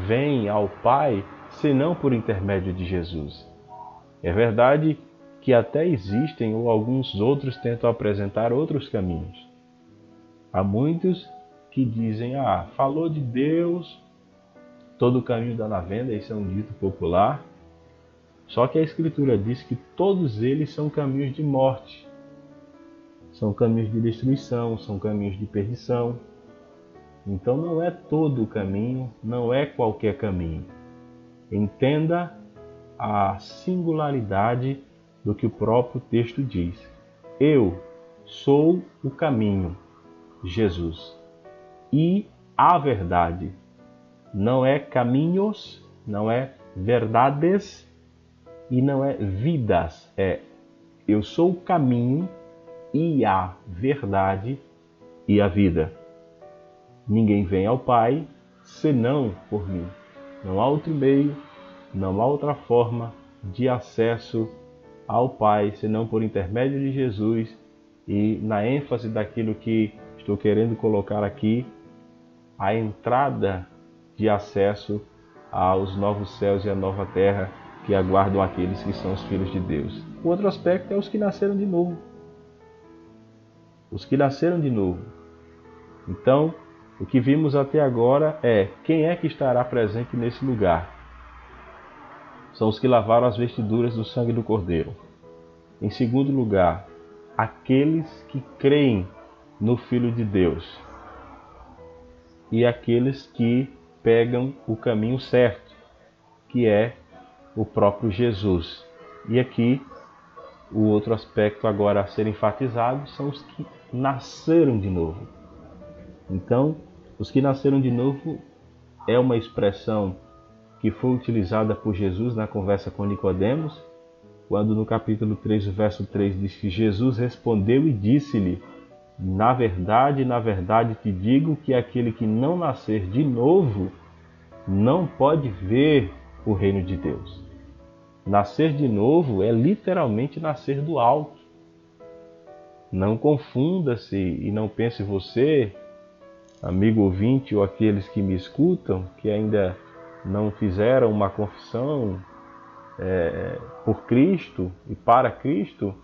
vem ao Pai senão por intermédio de Jesus. É verdade que até existem ou alguns outros tentam apresentar outros caminhos. Há muitos que dizem: Ah, falou de Deus, todo o caminho dá na venda, isso é um dito popular. Só que a Escritura diz que todos eles são caminhos de morte, são caminhos de destruição, são caminhos de perdição. Então não é todo o caminho, não é qualquer caminho. Entenda a singularidade do que o próprio texto diz. Eu sou o caminho, Jesus, e a verdade. Não é caminhos, não é verdades e não é vidas. É eu sou o caminho e a verdade e a vida. Ninguém vem ao Pai senão por mim. Não há outro meio, não há outra forma de acesso ao Pai senão por intermédio de Jesus. E na ênfase daquilo que estou querendo colocar aqui, a entrada de acesso aos novos céus e à nova terra que aguardam aqueles que são os filhos de Deus. O outro aspecto é os que nasceram de novo. Os que nasceram de novo. Então, o que vimos até agora é quem é que estará presente nesse lugar. São os que lavaram as vestiduras do sangue do Cordeiro. Em segundo lugar, aqueles que creem no Filho de Deus. E aqueles que pegam o caminho certo, que é o próprio Jesus. E aqui, o outro aspecto agora a ser enfatizado são os que nasceram de novo. Então, os que nasceram de novo é uma expressão que foi utilizada por Jesus na conversa com Nicodemos, quando no capítulo 3, verso 3 diz que Jesus respondeu e disse-lhe: Na verdade, na verdade te digo que aquele que não nascer de novo não pode ver o reino de Deus. Nascer de novo é literalmente nascer do alto. Não confunda-se e não pense você amigo ouvinte ou aqueles que me escutam que ainda não fizeram uma confissão é, por Cristo e para Cristo,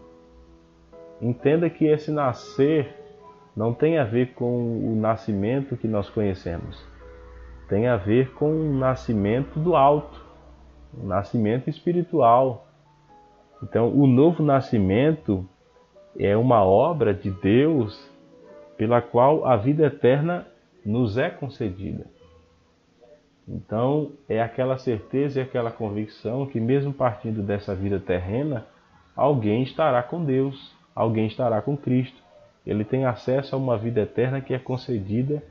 entenda que esse nascer não tem a ver com o nascimento que nós conhecemos, tem a ver com o nascimento do alto, o nascimento espiritual. Então, o novo nascimento é uma obra de Deus pela qual a vida eterna nos é concedida. Então, é aquela certeza e aquela convicção que, mesmo partindo dessa vida terrena, alguém estará com Deus, alguém estará com Cristo. Ele tem acesso a uma vida eterna que é concedida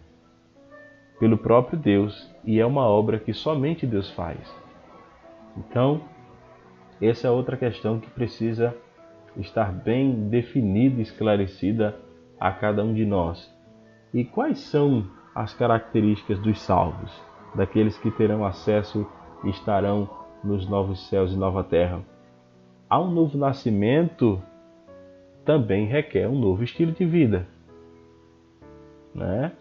pelo próprio Deus e é uma obra que somente Deus faz. Então, essa é outra questão que precisa estar bem definida e esclarecida a cada um de nós. E quais são as características dos salvos, daqueles que terão acesso e estarão nos novos céus e nova terra? Há um novo nascimento também requer um novo estilo de vida. Né?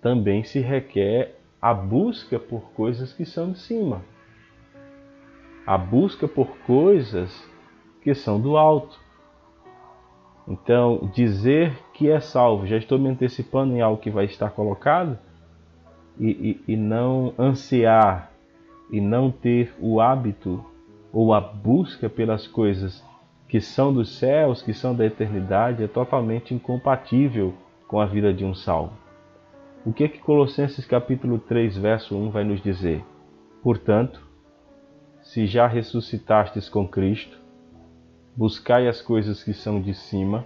Também se requer a busca por coisas que são de cima. A busca por coisas que são do alto. Então, dizer que é salvo, já estou me antecipando em algo que vai estar colocado, e, e, e não ansiar e não ter o hábito ou a busca pelas coisas que são dos céus, que são da eternidade, é totalmente incompatível com a vida de um salvo. O que é que Colossenses capítulo 3, verso 1 vai nos dizer? Portanto, se já ressuscitastes com Cristo, buscai as coisas que são de cima,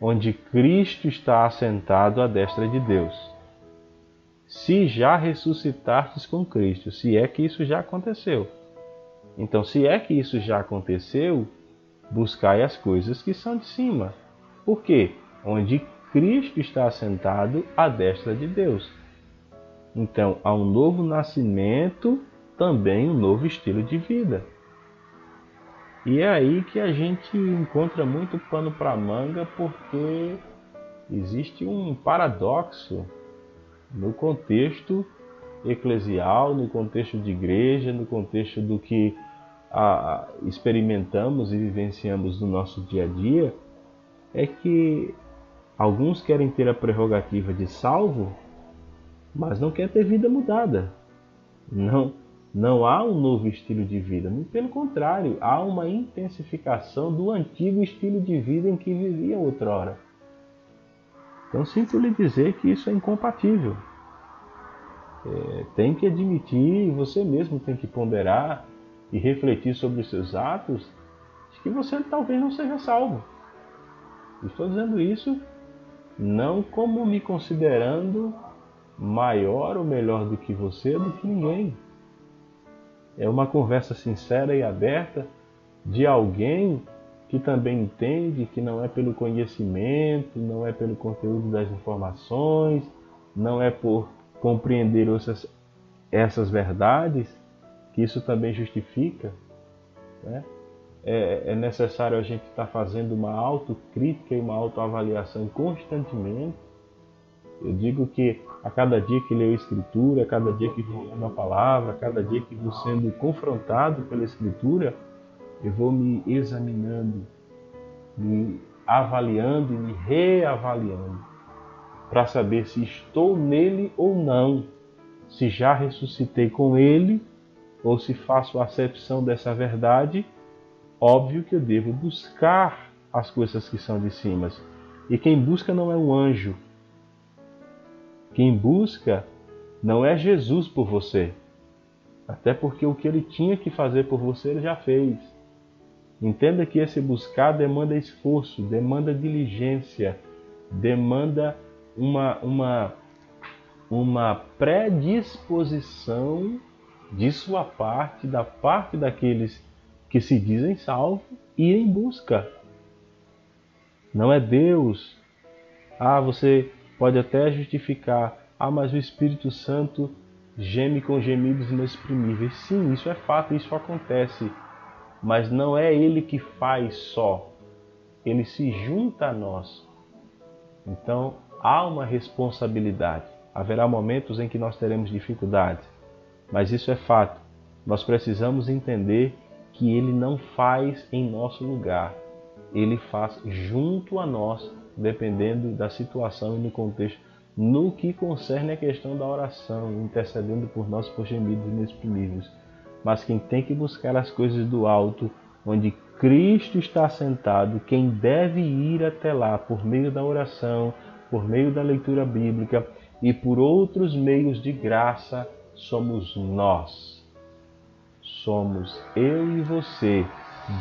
onde Cristo está assentado à destra de Deus. Se já ressuscitastes com Cristo, se é que isso já aconteceu. Então, se é que isso já aconteceu, buscai as coisas que são de cima. Por quê? Onde Cristo está assentado à destra de Deus. Então, há um novo nascimento, também um novo estilo de vida. E é aí que a gente encontra muito pano para manga, porque existe um paradoxo no contexto eclesial, no contexto de igreja, no contexto do que experimentamos e vivenciamos no nosso dia a dia, é que Alguns querem ter a prerrogativa de salvo, mas não quer ter vida mudada. Não, não há um novo estilo de vida. Pelo contrário, há uma intensificação do antigo estilo de vida em que viviam outrora. Então sinto lhe dizer que isso é incompatível. É, tem que admitir, você mesmo tem que ponderar e refletir sobre os seus atos, de que você talvez não seja salvo. Estou dizendo isso não como me considerando maior ou melhor do que você do que ninguém. É uma conversa sincera e aberta de alguém que também entende que não é pelo conhecimento, não é pelo conteúdo das informações, não é por compreender essas, essas verdades que isso também justifica. Né? é, é necessário a gente estar tá fazendo uma autocrítica e uma autoavaliação constantemente. Eu digo que a cada dia que leio a Escritura, a cada dia que vou lendo a palavra, a cada dia que vou sendo confrontado pela Escritura, eu vou me examinando, me avaliando e me reavaliando, para saber se estou nele ou não, se já ressuscitei com ele, ou se faço acepção dessa verdade Óbvio que eu devo buscar as coisas que são de cima. E quem busca não é um anjo. Quem busca não é Jesus por você. Até porque o que ele tinha que fazer por você, ele já fez. Entenda que esse buscar demanda esforço, demanda diligência, demanda uma, uma, uma predisposição de sua parte, da parte daqueles que se dizem salvos ir em busca. Não é Deus. Ah, você pode até justificar. Ah, mas o Espírito Santo geme com gemidos inexprimíveis. Sim, isso é fato, isso acontece. Mas não é Ele que faz só. Ele se junta a nós. Então há uma responsabilidade. Haverá momentos em que nós teremos dificuldades, mas isso é fato. Nós precisamos entender que ele não faz em nosso lugar, ele faz junto a nós, dependendo da situação e no contexto, no que concerne a questão da oração, intercedendo por nós por gemidos inexprimíveis. Mas quem tem que buscar as coisas do alto, onde Cristo está sentado, quem deve ir até lá por meio da oração, por meio da leitura bíblica e por outros meios de graça, somos nós somos eu e você,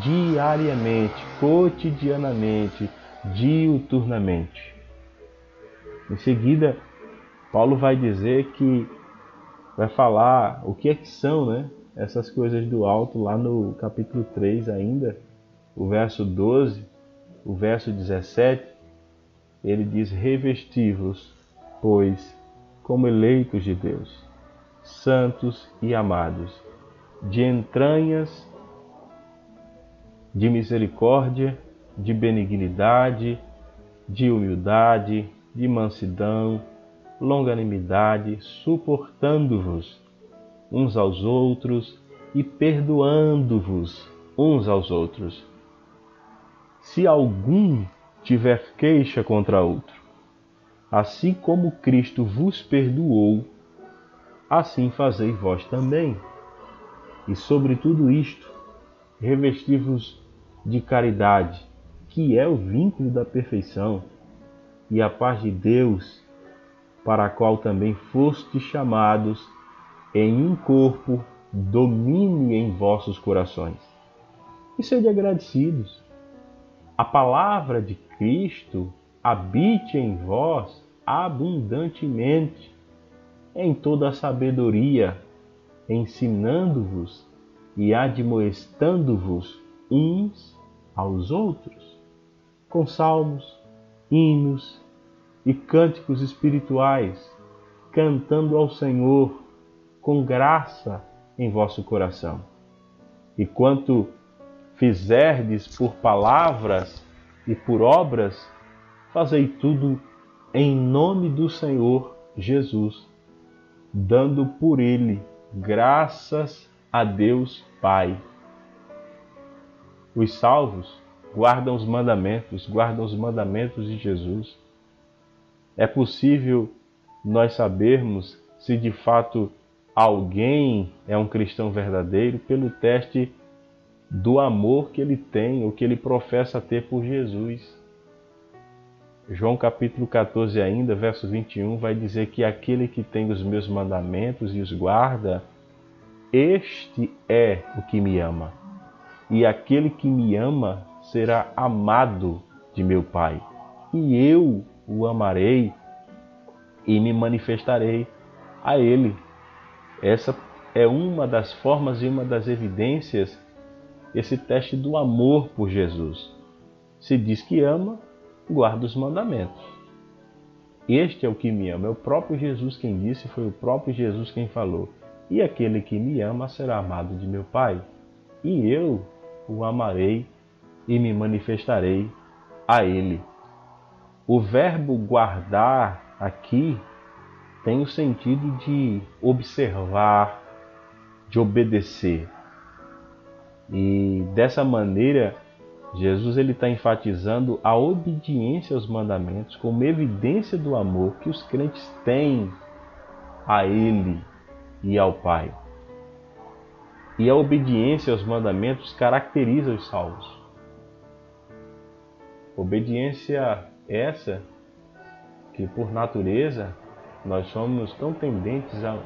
diariamente, cotidianamente, diuturnamente. Em seguida, Paulo vai dizer que vai falar o que é que são, né? Essas coisas do alto lá no capítulo 3 ainda, o verso 12, o verso 17, ele diz: Revestivos, pois, como eleitos de Deus, santos e amados, de entranhas de misericórdia, de benignidade, de humildade, de mansidão, longanimidade, suportando-vos uns aos outros e perdoando-vos uns aos outros. Se algum tiver queixa contra outro, assim como Cristo vos perdoou, assim fazei vós também. E sobre tudo isto, revesti-vos de caridade, que é o vínculo da perfeição, e a paz de Deus, para a qual também fostes chamados em um corpo, domine em vossos corações. E sede agradecidos. A palavra de Cristo habite em vós abundantemente, em toda a sabedoria, ensinando-vos e admoestando-vos uns aos outros, com salmos, hinos e cânticos espirituais, cantando ao Senhor com graça em vosso coração. E quanto fizerdes por palavras e por obras, fazei tudo em nome do Senhor Jesus, dando por ele graças a Deus Pai. Os salvos guardam os mandamentos, guardam os mandamentos de Jesus. É possível nós sabermos se de fato alguém é um cristão verdadeiro pelo teste do amor que ele tem, ou que ele professa ter por Jesus. João capítulo 14 ainda, verso 21, vai dizer que aquele que tem os meus mandamentos e os guarda, este é o que me ama. E aquele que me ama será amado de meu Pai. E eu o amarei e me manifestarei a ele. Essa é uma das formas e uma das evidências esse teste do amor por Jesus. Se diz que ama, guarda os mandamentos. Este é o que me ama. É o próprio Jesus quem disse, foi o próprio Jesus quem falou. E aquele que me ama será amado de meu Pai, e eu o amarei e me manifestarei a ele. O verbo guardar aqui tem o sentido de observar, de obedecer. E dessa maneira, Jesus ele está enfatizando a obediência aos mandamentos como evidência do amor que os crentes têm a Ele e ao Pai. E a obediência aos mandamentos caracteriza os salvos. Obediência essa que, por natureza, nós somos tão tendentes a,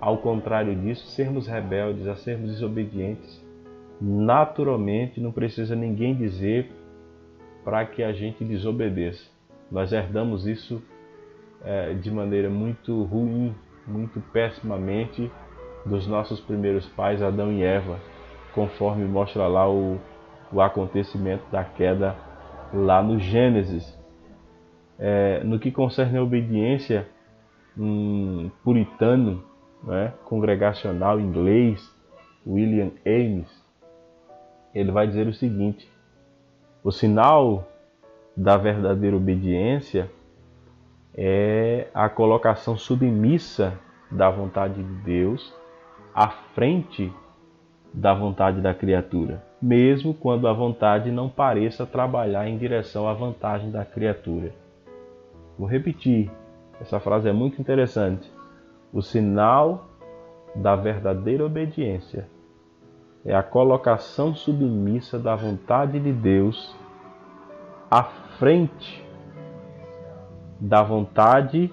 ao contrário disso, sermos rebeldes, a sermos desobedientes. Naturalmente, não precisa ninguém dizer para que a gente desobedeça. Nós herdamos isso é, de maneira muito ruim muito pessimamente dos nossos primeiros pais, Adão e Eva, conforme mostra lá o, o acontecimento da queda lá no Gênesis. É, no que concerne a obediência, um puritano né, congregacional inglês, William Ames, ele vai dizer o seguinte: o sinal da verdadeira obediência é a colocação submissa da vontade de Deus à frente da vontade da criatura, mesmo quando a vontade não pareça trabalhar em direção à vantagem da criatura. Vou repetir, essa frase é muito interessante. O sinal da verdadeira obediência é a colocação submissa da vontade de Deus à frente da vontade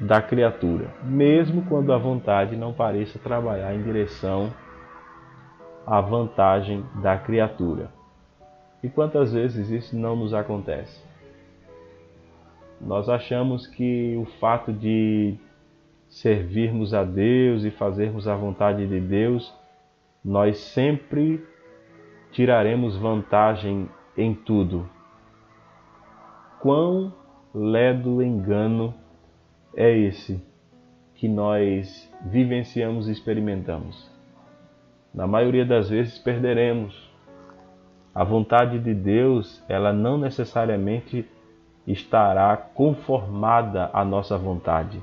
da criatura, mesmo quando a vontade não pareça trabalhar em direção à vantagem da criatura. E quantas vezes isso não nos acontece? nós achamos que o fato de servirmos a Deus e fazermos a vontade de Deus, nós sempre tiraremos vantagem em tudo. Quão ledo engano é esse que nós vivenciamos e experimentamos? Na maioria das vezes perderemos. A vontade de Deus, ela não necessariamente estará conformada à nossa vontade.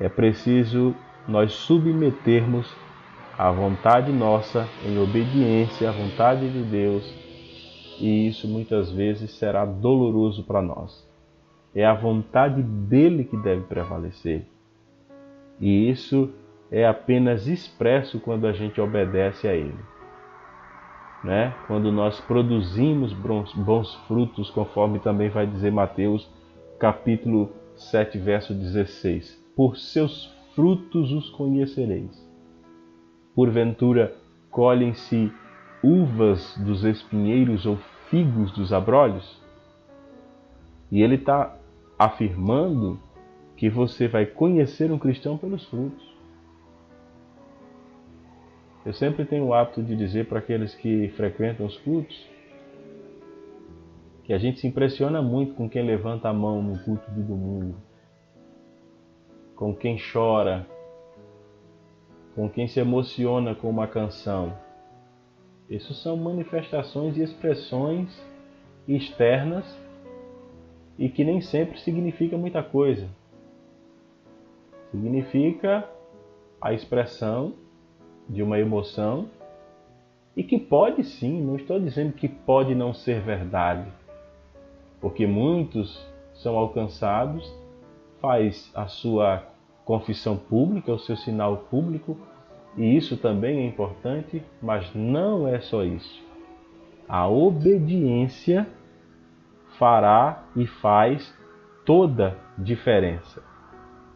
É preciso nós submetermos a vontade nossa em obediência à vontade de Deus, e isso muitas vezes será doloroso para nós. É a vontade dele que deve prevalecer. E isso é apenas expresso quando a gente obedece a ele. Né? Quando nós produzimos bons frutos, conforme também vai dizer Mateus, capítulo 7, verso 16. Por seus frutos os conhecereis. Porventura, colhem-se uvas dos espinheiros ou figos dos abrolhos? E ele está afirmando que você vai conhecer um cristão pelos frutos. Eu sempre tenho o hábito de dizer para aqueles que frequentam os cultos que a gente se impressiona muito com quem levanta a mão no culto de domingo, com quem chora, com quem se emociona com uma canção. Isso são manifestações e expressões externas e que nem sempre significa muita coisa. Significa a expressão de uma emoção e que pode sim, não estou dizendo que pode não ser verdade, porque muitos são alcançados, faz a sua confissão pública, o seu sinal público, e isso também é importante, mas não é só isso. A obediência fará e faz toda diferença.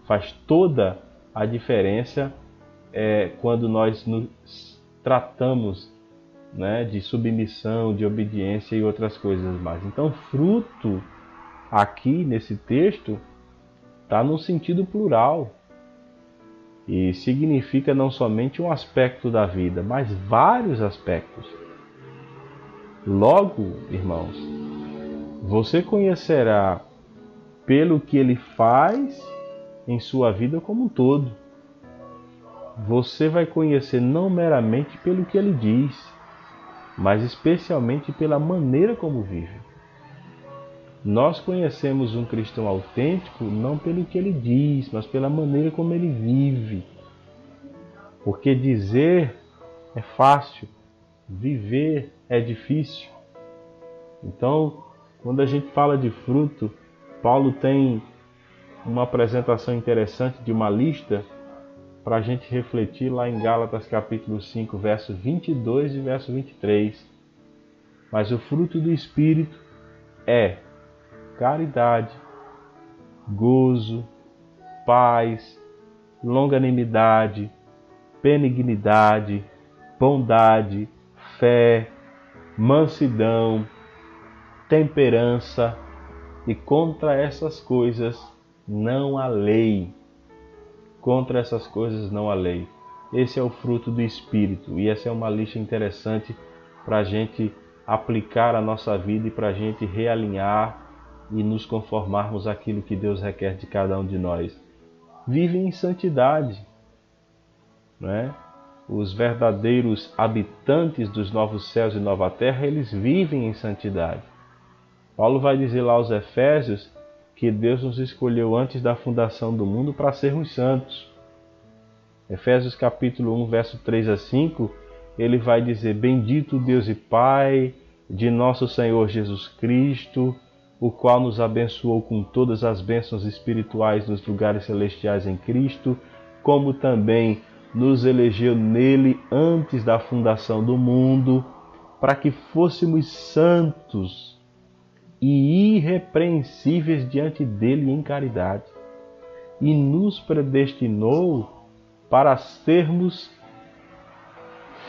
Faz toda a diferença é, quando nós nos tratamos né, de submissão, de obediência e outras coisas mais. Então, fruto aqui nesse texto está no sentido plural e significa não somente um aspecto da vida, mas vários aspectos. Logo, irmãos, você conhecerá pelo que ele faz em sua vida como um todo você vai conhecer não meramente pelo que ele diz, mas especialmente pela maneira como vive. Nós conhecemos um cristão autêntico não pelo que ele diz, mas pela maneira como ele vive. Porque dizer é fácil, viver é difícil. Então, quando a gente fala de fruto, Paulo tem uma apresentação interessante de uma lista para a gente refletir lá em Gálatas capítulo 5, verso 22 e verso 23. Mas o fruto do Espírito é caridade, gozo, paz, longanimidade, benignidade, bondade, fé, mansidão, temperança, e contra essas coisas não há lei. Contra essas coisas não há lei. Esse é o fruto do Espírito e essa é uma lista interessante para a gente aplicar a nossa vida e para a gente realinhar e nos conformarmos àquilo que Deus requer de cada um de nós. Vive em santidade. Né? Os verdadeiros habitantes dos novos céus e nova terra, eles vivem em santidade. Paulo vai dizer lá aos Efésios que Deus nos escolheu antes da fundação do mundo para sermos santos. Efésios capítulo 1, verso 3 a 5, ele vai dizer: Bendito Deus e Pai de nosso Senhor Jesus Cristo, o qual nos abençoou com todas as bênçãos espirituais nos lugares celestiais em Cristo, como também nos elegeu nele antes da fundação do mundo, para que fôssemos santos e irrepreensíveis diante dele em caridade, e nos predestinou para sermos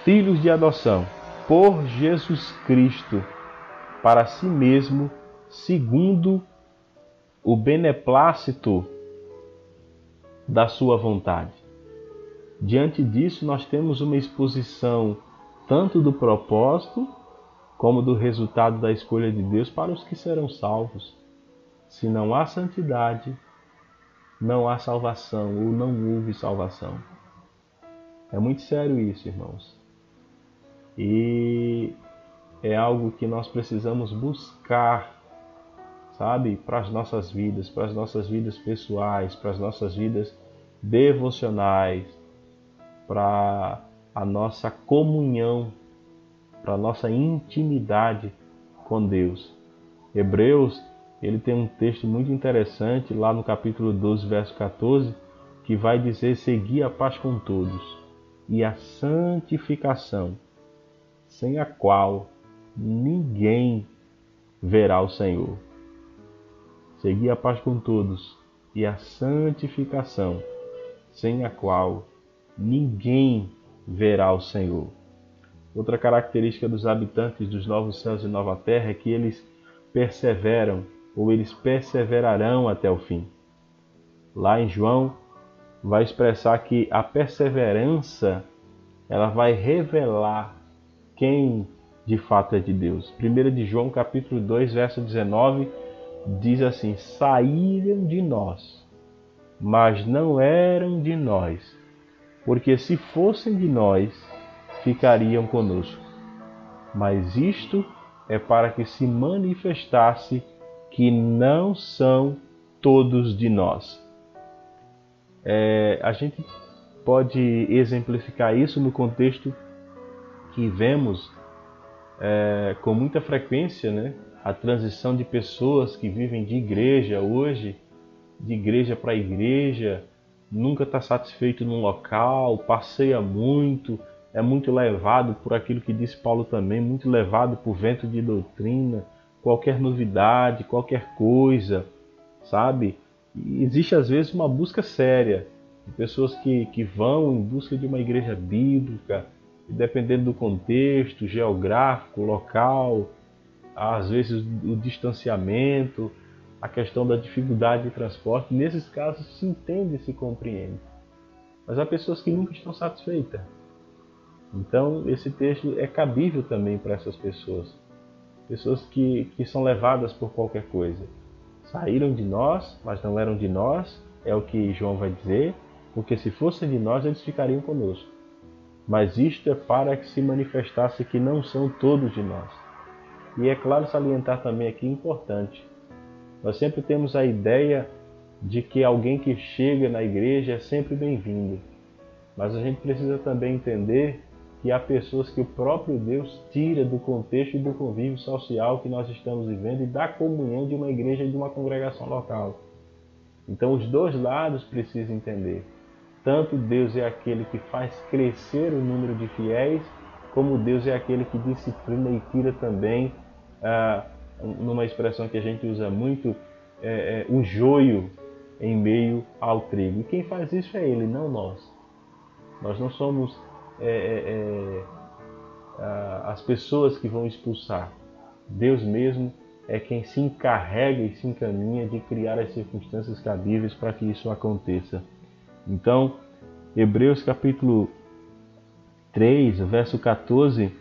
filhos de adoção por Jesus Cristo, para si mesmo, segundo o beneplácito da sua vontade. Diante disso, nós temos uma exposição tanto do propósito como do resultado da escolha de Deus para os que serão salvos. Se não há santidade, não há salvação ou não houve salvação. É muito sério isso, irmãos. E é algo que nós precisamos buscar, sabe, para as nossas vidas, para as nossas vidas pessoais, para as nossas vidas devocionais, para a nossa comunhão, para nossa intimidade com Deus. Hebreus, ele tem um texto muito interessante lá no capítulo 12, verso 14, que vai dizer: "Segui a paz com todos e a santificação, sem a qual ninguém verá o Senhor. Segui a paz com todos e a santificação, sem a qual ninguém verá o Senhor. Outra característica dos habitantes dos novos céus e nova terra é que eles perseveram ou eles perseverarão até o fim. Lá em João vai expressar que a perseverança ela vai revelar quem de fato é de Deus. 1 de João capítulo 2, verso 19 diz assim: "Saíram de nós, mas não eram de nós, porque se fossem de nós, ficariam conosco. Mas isto é para que se manifestasse que não são todos de nós." É, a gente pode exemplificar isso no contexto que vemos é, com muita frequência, né? A transição de pessoas que vivem de igreja hoje, de igreja para igreja, nunca está satisfeito num local, passeia muito, é muito levado por aquilo que disse Paulo também, muito levado por vento de doutrina, qualquer novidade, qualquer coisa, sabe? E existe às vezes uma busca séria de pessoas que, que vão em busca de uma igreja bíblica, e dependendo do contexto geográfico, local, às vezes o distanciamento, a questão da dificuldade de transporte, nesses casos se entende e se compreende. Mas há pessoas que nunca estão satisfeitas. Então, esse texto é cabível também para essas pessoas. Pessoas que, que são levadas por qualquer coisa saíram de nós, mas não eram de nós, é o que João vai dizer, porque se fossem de nós, eles ficariam conosco. Mas isto é para que se manifestasse que não são todos de nós. E é claro salientar também aqui importante. Nós sempre temos a ideia de que alguém que chega na igreja é sempre bem-vindo. Mas a gente precisa também entender que há pessoas que o próprio Deus tira do contexto e do convívio social que nós estamos vivendo e da comunhão de uma igreja e de uma congregação local. Então, os dois lados precisam entender. Tanto Deus é aquele que faz crescer o número de fiéis, como Deus é aquele que disciplina e tira também, ah, numa expressão que a gente usa muito, é, é, o joio em meio ao trigo. E quem faz isso é Ele, não nós. Nós não somos é, é, é as pessoas que vão expulsar. Deus mesmo é quem se encarrega e se encaminha de criar as circunstâncias cabíveis para que isso aconteça. Então, Hebreus capítulo 3, verso 14,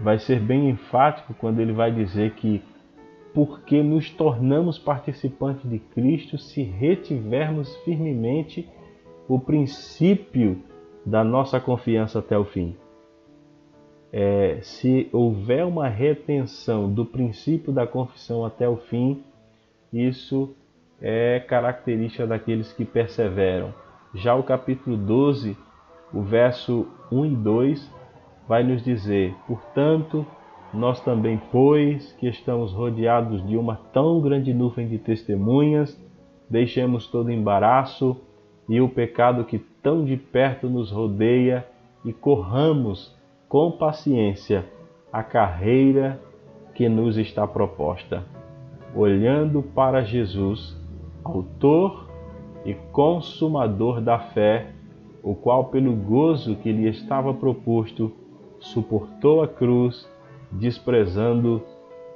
vai ser bem enfático quando ele vai dizer que porque nos tornamos participantes de Cristo se retivermos firmemente o princípio da nossa confiança até o fim. É, se houver uma retenção do princípio da confissão até o fim, isso é característica daqueles que perseveram. Já o capítulo 12, o verso 1 e 2, vai nos dizer: Portanto, nós também, pois que estamos rodeados de uma tão grande nuvem de testemunhas, deixemos todo embaraço e o pecado que tão de perto nos rodeia e corramos com paciência a carreira que nos está proposta, olhando para Jesus, Autor e Consumador da fé, o qual, pelo gozo que lhe estava proposto, suportou a cruz, desprezando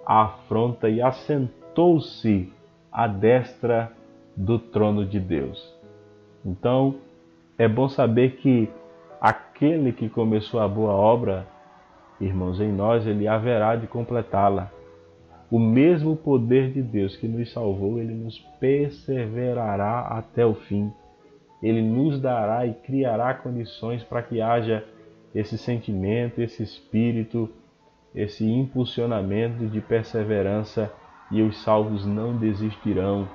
a afronta e assentou-se à destra do trono de Deus. Então, é bom saber que aquele que começou a boa obra, irmãos, em nós, ele haverá de completá-la. O mesmo poder de Deus que nos salvou, ele nos perseverará até o fim. Ele nos dará e criará condições para que haja esse sentimento, esse espírito, esse impulsionamento de perseverança e os salvos não desistirão.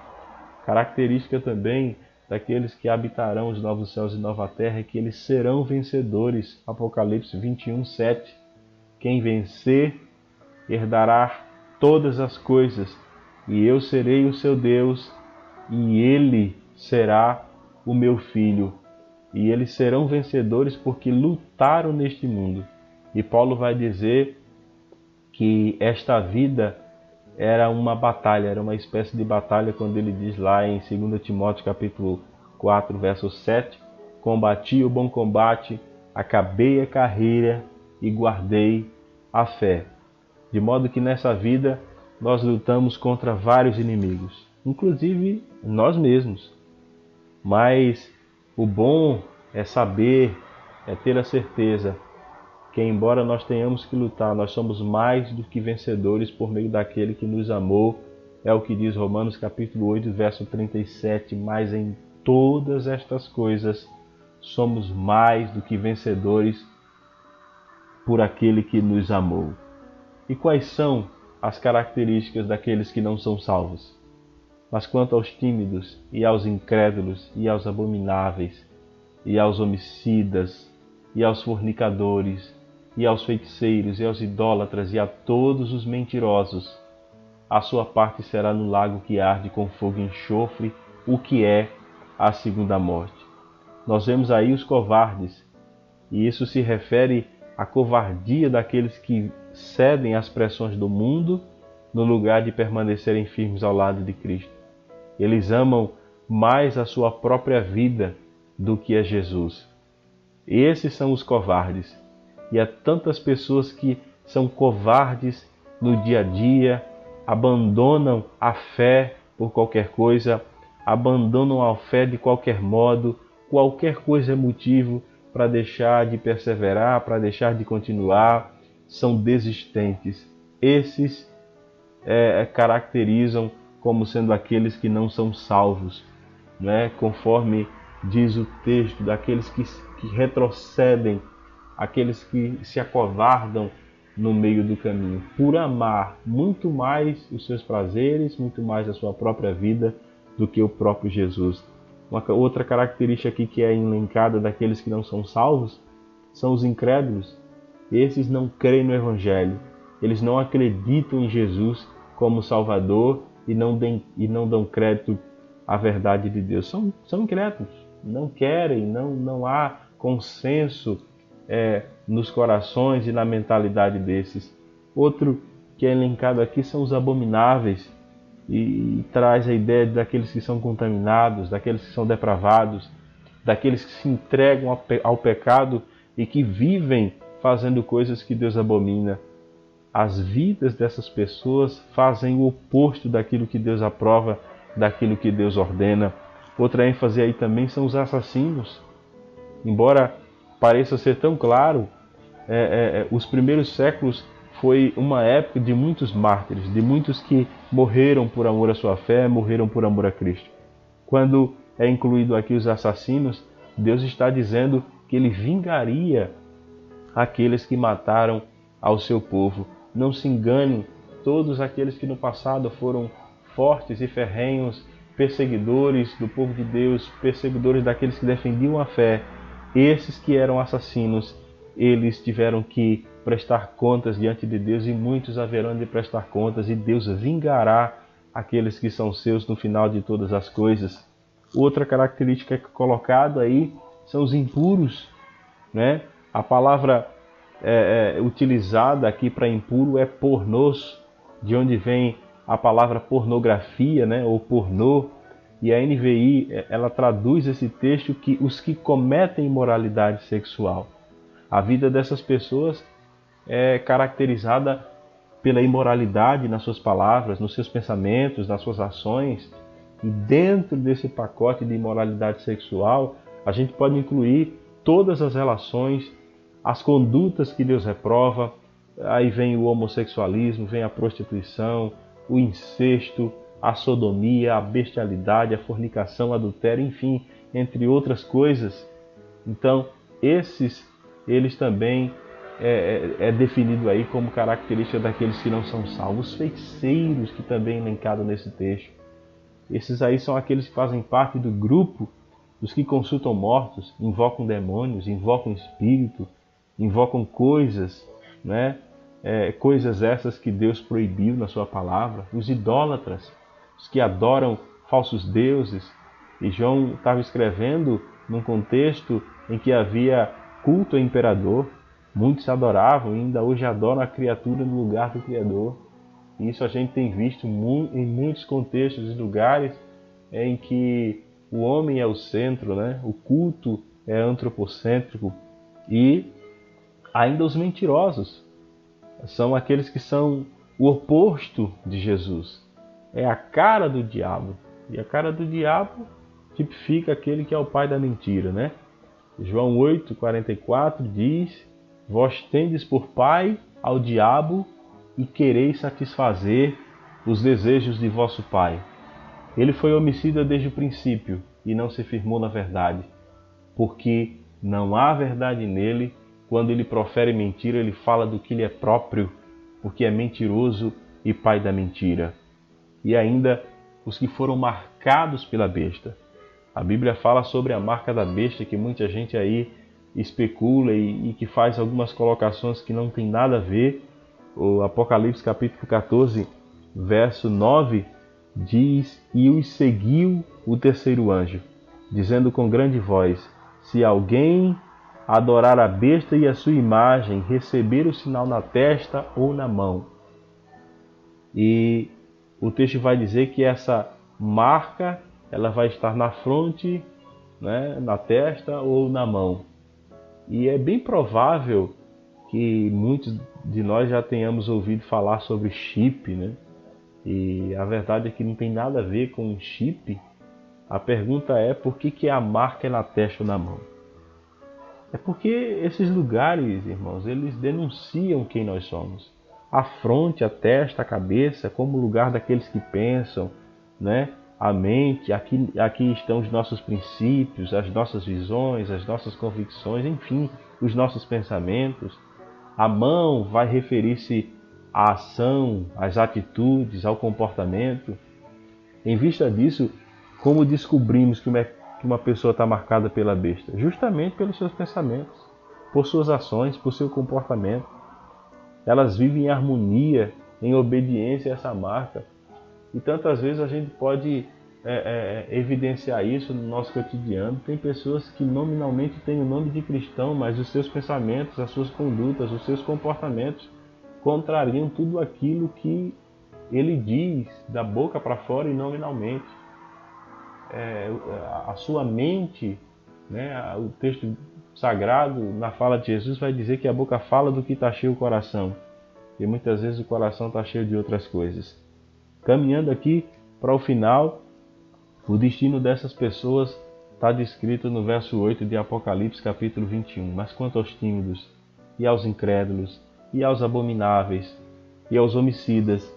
Característica também daqueles que habitarão os novos céus e nova terra que eles serão vencedores. Apocalipse 21, 7. Quem vencer herdará todas as coisas, e eu serei o seu Deus, e ele será o meu filho. E eles serão vencedores porque lutaram neste mundo. E Paulo vai dizer que esta vida era uma batalha, era uma espécie de batalha quando ele diz lá em 2 Timóteo capítulo 4, verso 7, combati o bom combate, acabei a carreira e guardei a fé. De modo que nessa vida nós lutamos contra vários inimigos, inclusive nós mesmos. Mas o bom é saber, é ter a certeza que, embora nós tenhamos que lutar, nós somos mais do que vencedores por meio daquele que nos amou. É o que diz Romanos capítulo 8, verso 37. Mas em todas estas coisas somos mais do que vencedores por aquele que nos amou. E quais são as características daqueles que não são salvos? Mas quanto aos tímidos e aos incrédulos e aos abomináveis e aos homicidas e aos fornicadores e aos feiticeiros, e aos idólatras, e a todos os mentirosos. A sua parte será no lago que arde com fogo e enxofre, o que é a segunda morte. Nós vemos aí os covardes, e isso se refere à covardia daqueles que cedem às pressões do mundo no lugar de permanecerem firmes ao lado de Cristo. Eles amam mais a sua própria vida do que a Jesus. Esses são os covardes e há tantas pessoas que são covardes no dia a dia, abandonam a fé por qualquer coisa, abandonam a fé de qualquer modo, qualquer coisa é motivo para deixar de perseverar, para deixar de continuar, são desistentes. Esses é, caracterizam como sendo aqueles que não são salvos, né? conforme diz o texto, daqueles que, que retrocedem aqueles que se acovardam no meio do caminho, por amar muito mais os seus prazeres, muito mais a sua própria vida do que o próprio Jesus. Uma outra característica aqui que é elencada daqueles que não são salvos são os incrédulos. Esses não creem no Evangelho, eles não acreditam em Jesus como Salvador e não, dem, e não dão crédito à verdade de Deus. São, são incrédulos, não querem, não, não há consenso é, nos corações e na mentalidade desses. Outro que é elencado aqui são os abomináveis e, e traz a ideia daqueles que são contaminados, daqueles que são depravados, daqueles que se entregam ao, pe ao pecado e que vivem fazendo coisas que Deus abomina. As vidas dessas pessoas fazem o oposto daquilo que Deus aprova, daquilo que Deus ordena. Outra ênfase aí também são os assassinos. Embora pareça ser tão claro, é, é, é, os primeiros séculos foi uma época de muitos mártires, de muitos que morreram por amor à sua fé, morreram por amor a Cristo. Quando é incluído aqui os assassinos, Deus está dizendo que ele vingaria aqueles que mataram ao seu povo. Não se enganem, todos aqueles que no passado foram fortes e ferrenhos perseguidores do povo de Deus, perseguidores daqueles que defendiam a fé, esses que eram assassinos, eles tiveram que prestar contas diante de Deus e muitos haverão de prestar contas e Deus vingará aqueles que são seus no final de todas as coisas. Outra característica é colocada aí são os impuros, né? A palavra é, é, utilizada aqui para impuro é pornôs, de onde vem a palavra pornografia, né? Ou pornô, e a NVI é, ela traduz esse texto que os que cometem imoralidade sexual. A vida dessas pessoas é caracterizada pela imoralidade nas suas palavras, nos seus pensamentos, nas suas ações. E dentro desse pacote de imoralidade sexual, a gente pode incluir todas as relações, as condutas que Deus reprova. Aí vem o homossexualismo, vem a prostituição, o incesto, a sodomia, a bestialidade, a fornicação, adultério, enfim, entre outras coisas. Então, esses, eles também é, é, é, definido aí como característica daqueles que não são salvos, os feiticeiros que também é elencado nesse texto. Esses aí são aqueles que fazem parte do grupo dos que consultam mortos, invocam demônios, invocam espírito, invocam coisas, né? É, coisas essas que Deus proibiu na sua palavra, os idólatras, os que adoram falsos deuses. E João estava escrevendo num contexto em que havia culto ao imperador, Muitos adoravam e ainda hoje adoram a criatura no lugar do Criador. E isso a gente tem visto em muitos contextos e lugares em que o homem é o centro, né? o culto é antropocêntrico. E ainda os mentirosos são aqueles que são o oposto de Jesus. É a cara do diabo. E a cara do diabo tipifica aquele que é o pai da mentira, né? João 8:44 diz Vós tendes por pai ao diabo e quereis satisfazer os desejos de vosso pai. Ele foi homicida desde o princípio e não se firmou na verdade, porque não há verdade nele. Quando ele profere mentira, ele fala do que lhe é próprio, porque é mentiroso e pai da mentira. E ainda os que foram marcados pela besta. A Bíblia fala sobre a marca da besta que muita gente aí especula e, e, que faz algumas colocações que não tem nada a ver. O Apocalipse capítulo 14, verso 9 diz: E os seguiu o terceiro anjo, dizendo com grande voz: Se alguém adorar a besta e a sua imagem, receber o sinal na testa ou na mão. E o texto vai dizer que essa marca ela vai estar na fronte, né, na testa ou na mão. E é bem provável que muitos de nós já tenhamos ouvido falar sobre chip, né? E a verdade é que não tem nada a ver com chip. A pergunta é por que, que a marca é na testa ou na mão? É porque esses lugares, irmãos, eles denunciam quem nós somos. A fronte, a testa, a cabeça, como lugar daqueles que pensam, né? a mente, aqui, aqui estão os nossos princípios, as nossas visões, as nossas convicções, enfim, os nossos pensamentos. A mão vai referir-se à ação, às atitudes, ao comportamento. Em vista disso, como descobrimos que uma, que uma pessoa está marcada pela besta? Justamente pelos seus pensamentos, por suas ações, por seu comportamento. Elas vivem em harmonia, em obediência a essa marca e tantas vezes a gente pode é, é, evidenciar isso no nosso cotidiano. Tem pessoas que nominalmente têm o nome de cristão, mas os seus pensamentos, as suas condutas, os seus comportamentos contrariam tudo aquilo que ele diz da boca para fora e nominalmente. É, a sua mente, né, o texto sagrado na fala de Jesus vai dizer que a boca fala do que está cheio o coração. E muitas vezes o coração está cheio de outras coisas. Caminhando aqui para o final, o destino dessas pessoas está descrito no verso 8 de Apocalipse, capítulo 21. Mas quanto aos tímidos, e aos incrédulos, e aos abomináveis, e aos homicidas,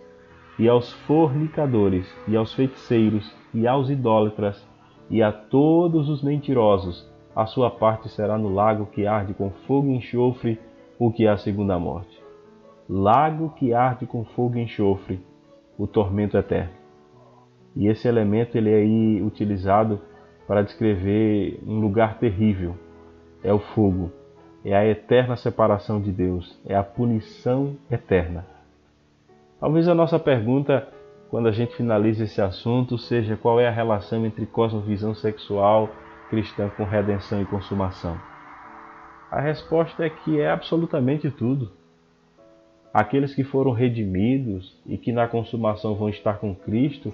e aos fornicadores, e aos feiticeiros, e aos idólatras, e a todos os mentirosos, a sua parte será no lago que arde com fogo e enxofre, o que é a segunda morte. Lago que arde com fogo e enxofre, o tormento eterno. E esse elemento ele é aí utilizado para descrever um lugar terrível. É o fogo, é a eterna separação de Deus, é a punição eterna. Talvez a nossa pergunta, quando a gente finaliza esse assunto, seja qual é a relação entre cosmovisão sexual cristã com redenção e consumação. A resposta é que é absolutamente tudo aqueles que foram redimidos e que na consumação vão estar com Cristo,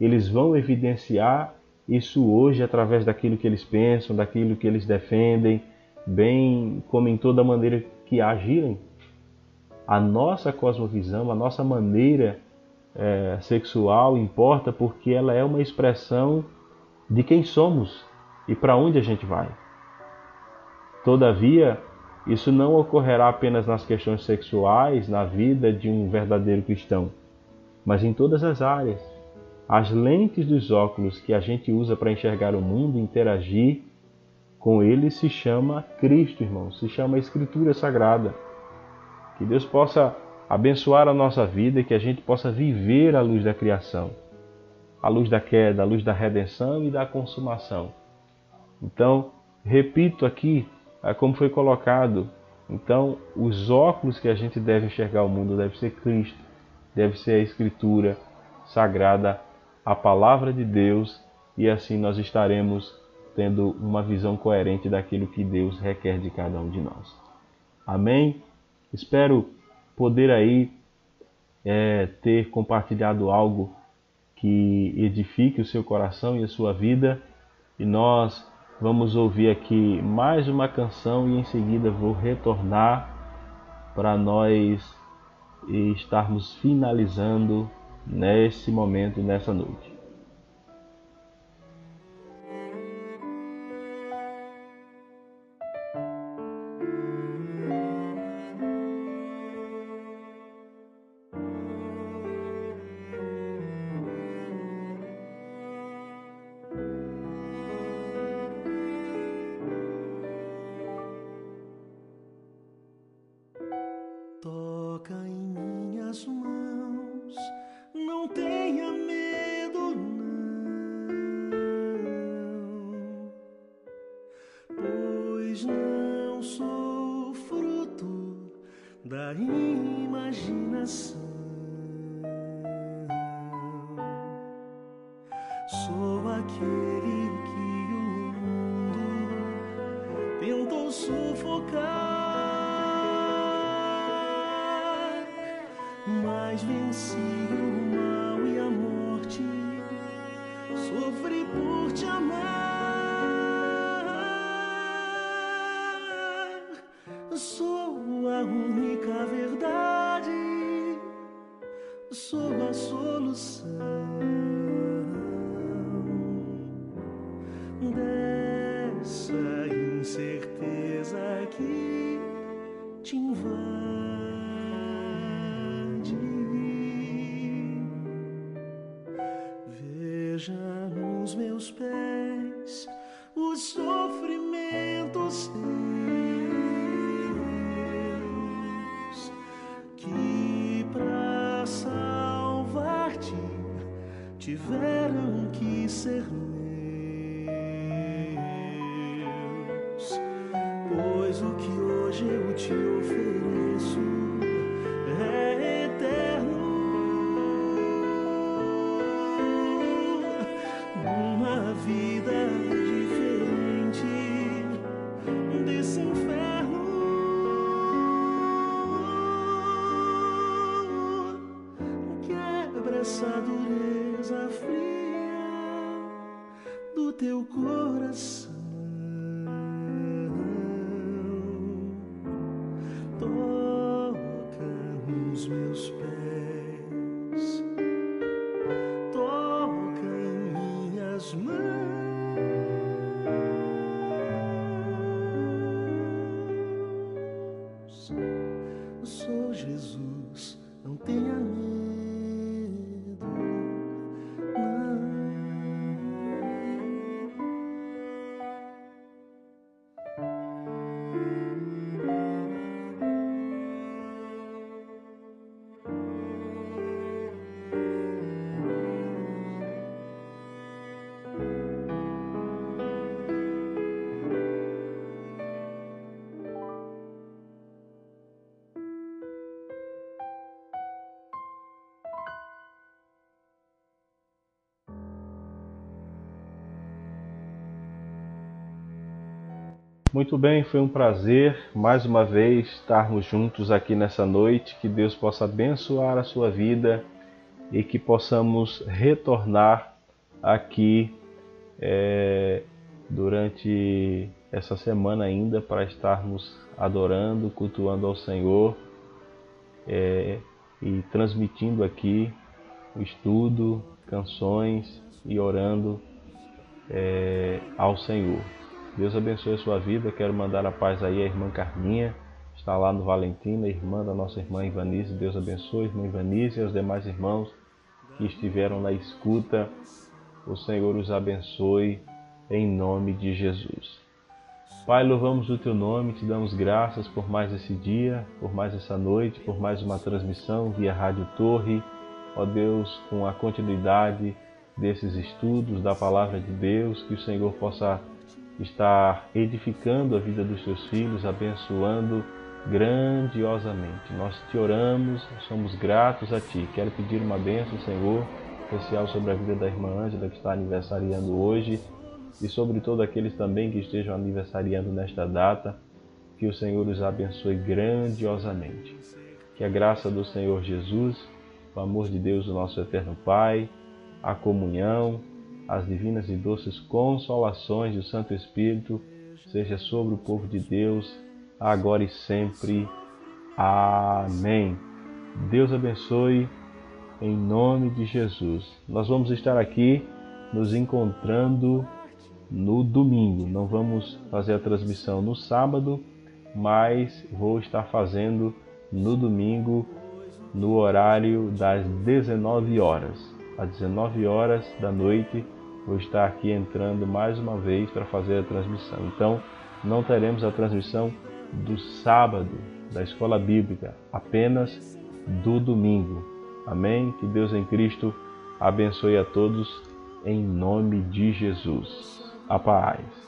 eles vão evidenciar isso hoje através daquilo que eles pensam, daquilo que eles defendem, bem como em toda maneira que agirem. a nossa cosmovisão, a nossa maneira é, sexual importa porque ela é uma expressão de quem somos e para onde a gente vai. Todavia, isso não ocorrerá apenas nas questões sexuais, na vida de um verdadeiro cristão, mas em todas as áreas. As lentes dos óculos que a gente usa para enxergar o mundo, interagir com ele, se chama Cristo, irmão, se chama Escritura Sagrada. Que Deus possa abençoar a nossa vida e que a gente possa viver a luz da criação, a luz da queda, a luz da redenção e da consumação. Então, repito aqui é como foi colocado. Então, os óculos que a gente deve enxergar o mundo deve ser Cristo, deve ser a Escritura sagrada, a palavra de Deus, e assim nós estaremos tendo uma visão coerente daquilo que Deus requer de cada um de nós. Amém? Espero poder aí é, ter compartilhado algo que edifique o seu coração e a sua vida, e nós Vamos ouvir aqui mais uma canção e em seguida vou retornar para nós estarmos finalizando nesse momento, nessa noite. Eu sou Jesus, não tenha medo. Muito bem, foi um prazer mais uma vez estarmos juntos aqui nessa noite. Que Deus possa abençoar a sua vida e que possamos retornar aqui é, durante essa semana ainda para estarmos adorando, cultuando ao Senhor é, e transmitindo aqui o estudo, canções e orando é, ao Senhor. Deus abençoe a sua vida. Quero mandar a paz aí à irmã Carminha, está lá no Valentina, irmã da nossa irmã Ivanice. Deus abençoe a irmã Ivanice e aos demais irmãos que estiveram na escuta. O Senhor os abençoe em nome de Jesus. Pai, louvamos o teu nome, te damos graças por mais esse dia, por mais essa noite, por mais uma transmissão via Rádio Torre. Ó Deus, com a continuidade desses estudos da palavra de Deus, que o Senhor possa estar edificando a vida dos teus filhos, abençoando grandiosamente. Nós te oramos, somos gratos a ti. Quero pedir uma bênção, Senhor, especial sobre a vida da irmã Ângela, que está aniversariando hoje e sobre todos aqueles também que estejam aniversariando nesta data, que o Senhor os abençoe grandiosamente. Que a graça do Senhor Jesus, o amor de Deus, o nosso eterno Pai, a comunhão, as divinas e doces consolações do Santo Espírito seja sobre o povo de Deus, agora e sempre. Amém. Deus abençoe em nome de Jesus. Nós vamos estar aqui nos encontrando no domingo. Não vamos fazer a transmissão no sábado, mas vou estar fazendo no domingo, no horário das 19 horas. Às 19 horas da noite, vou estar aqui entrando mais uma vez para fazer a transmissão. Então, não teremos a transmissão do sábado da escola bíblica, apenas do domingo. Amém? Que Deus em Cristo abençoe a todos em nome de Jesus a paz.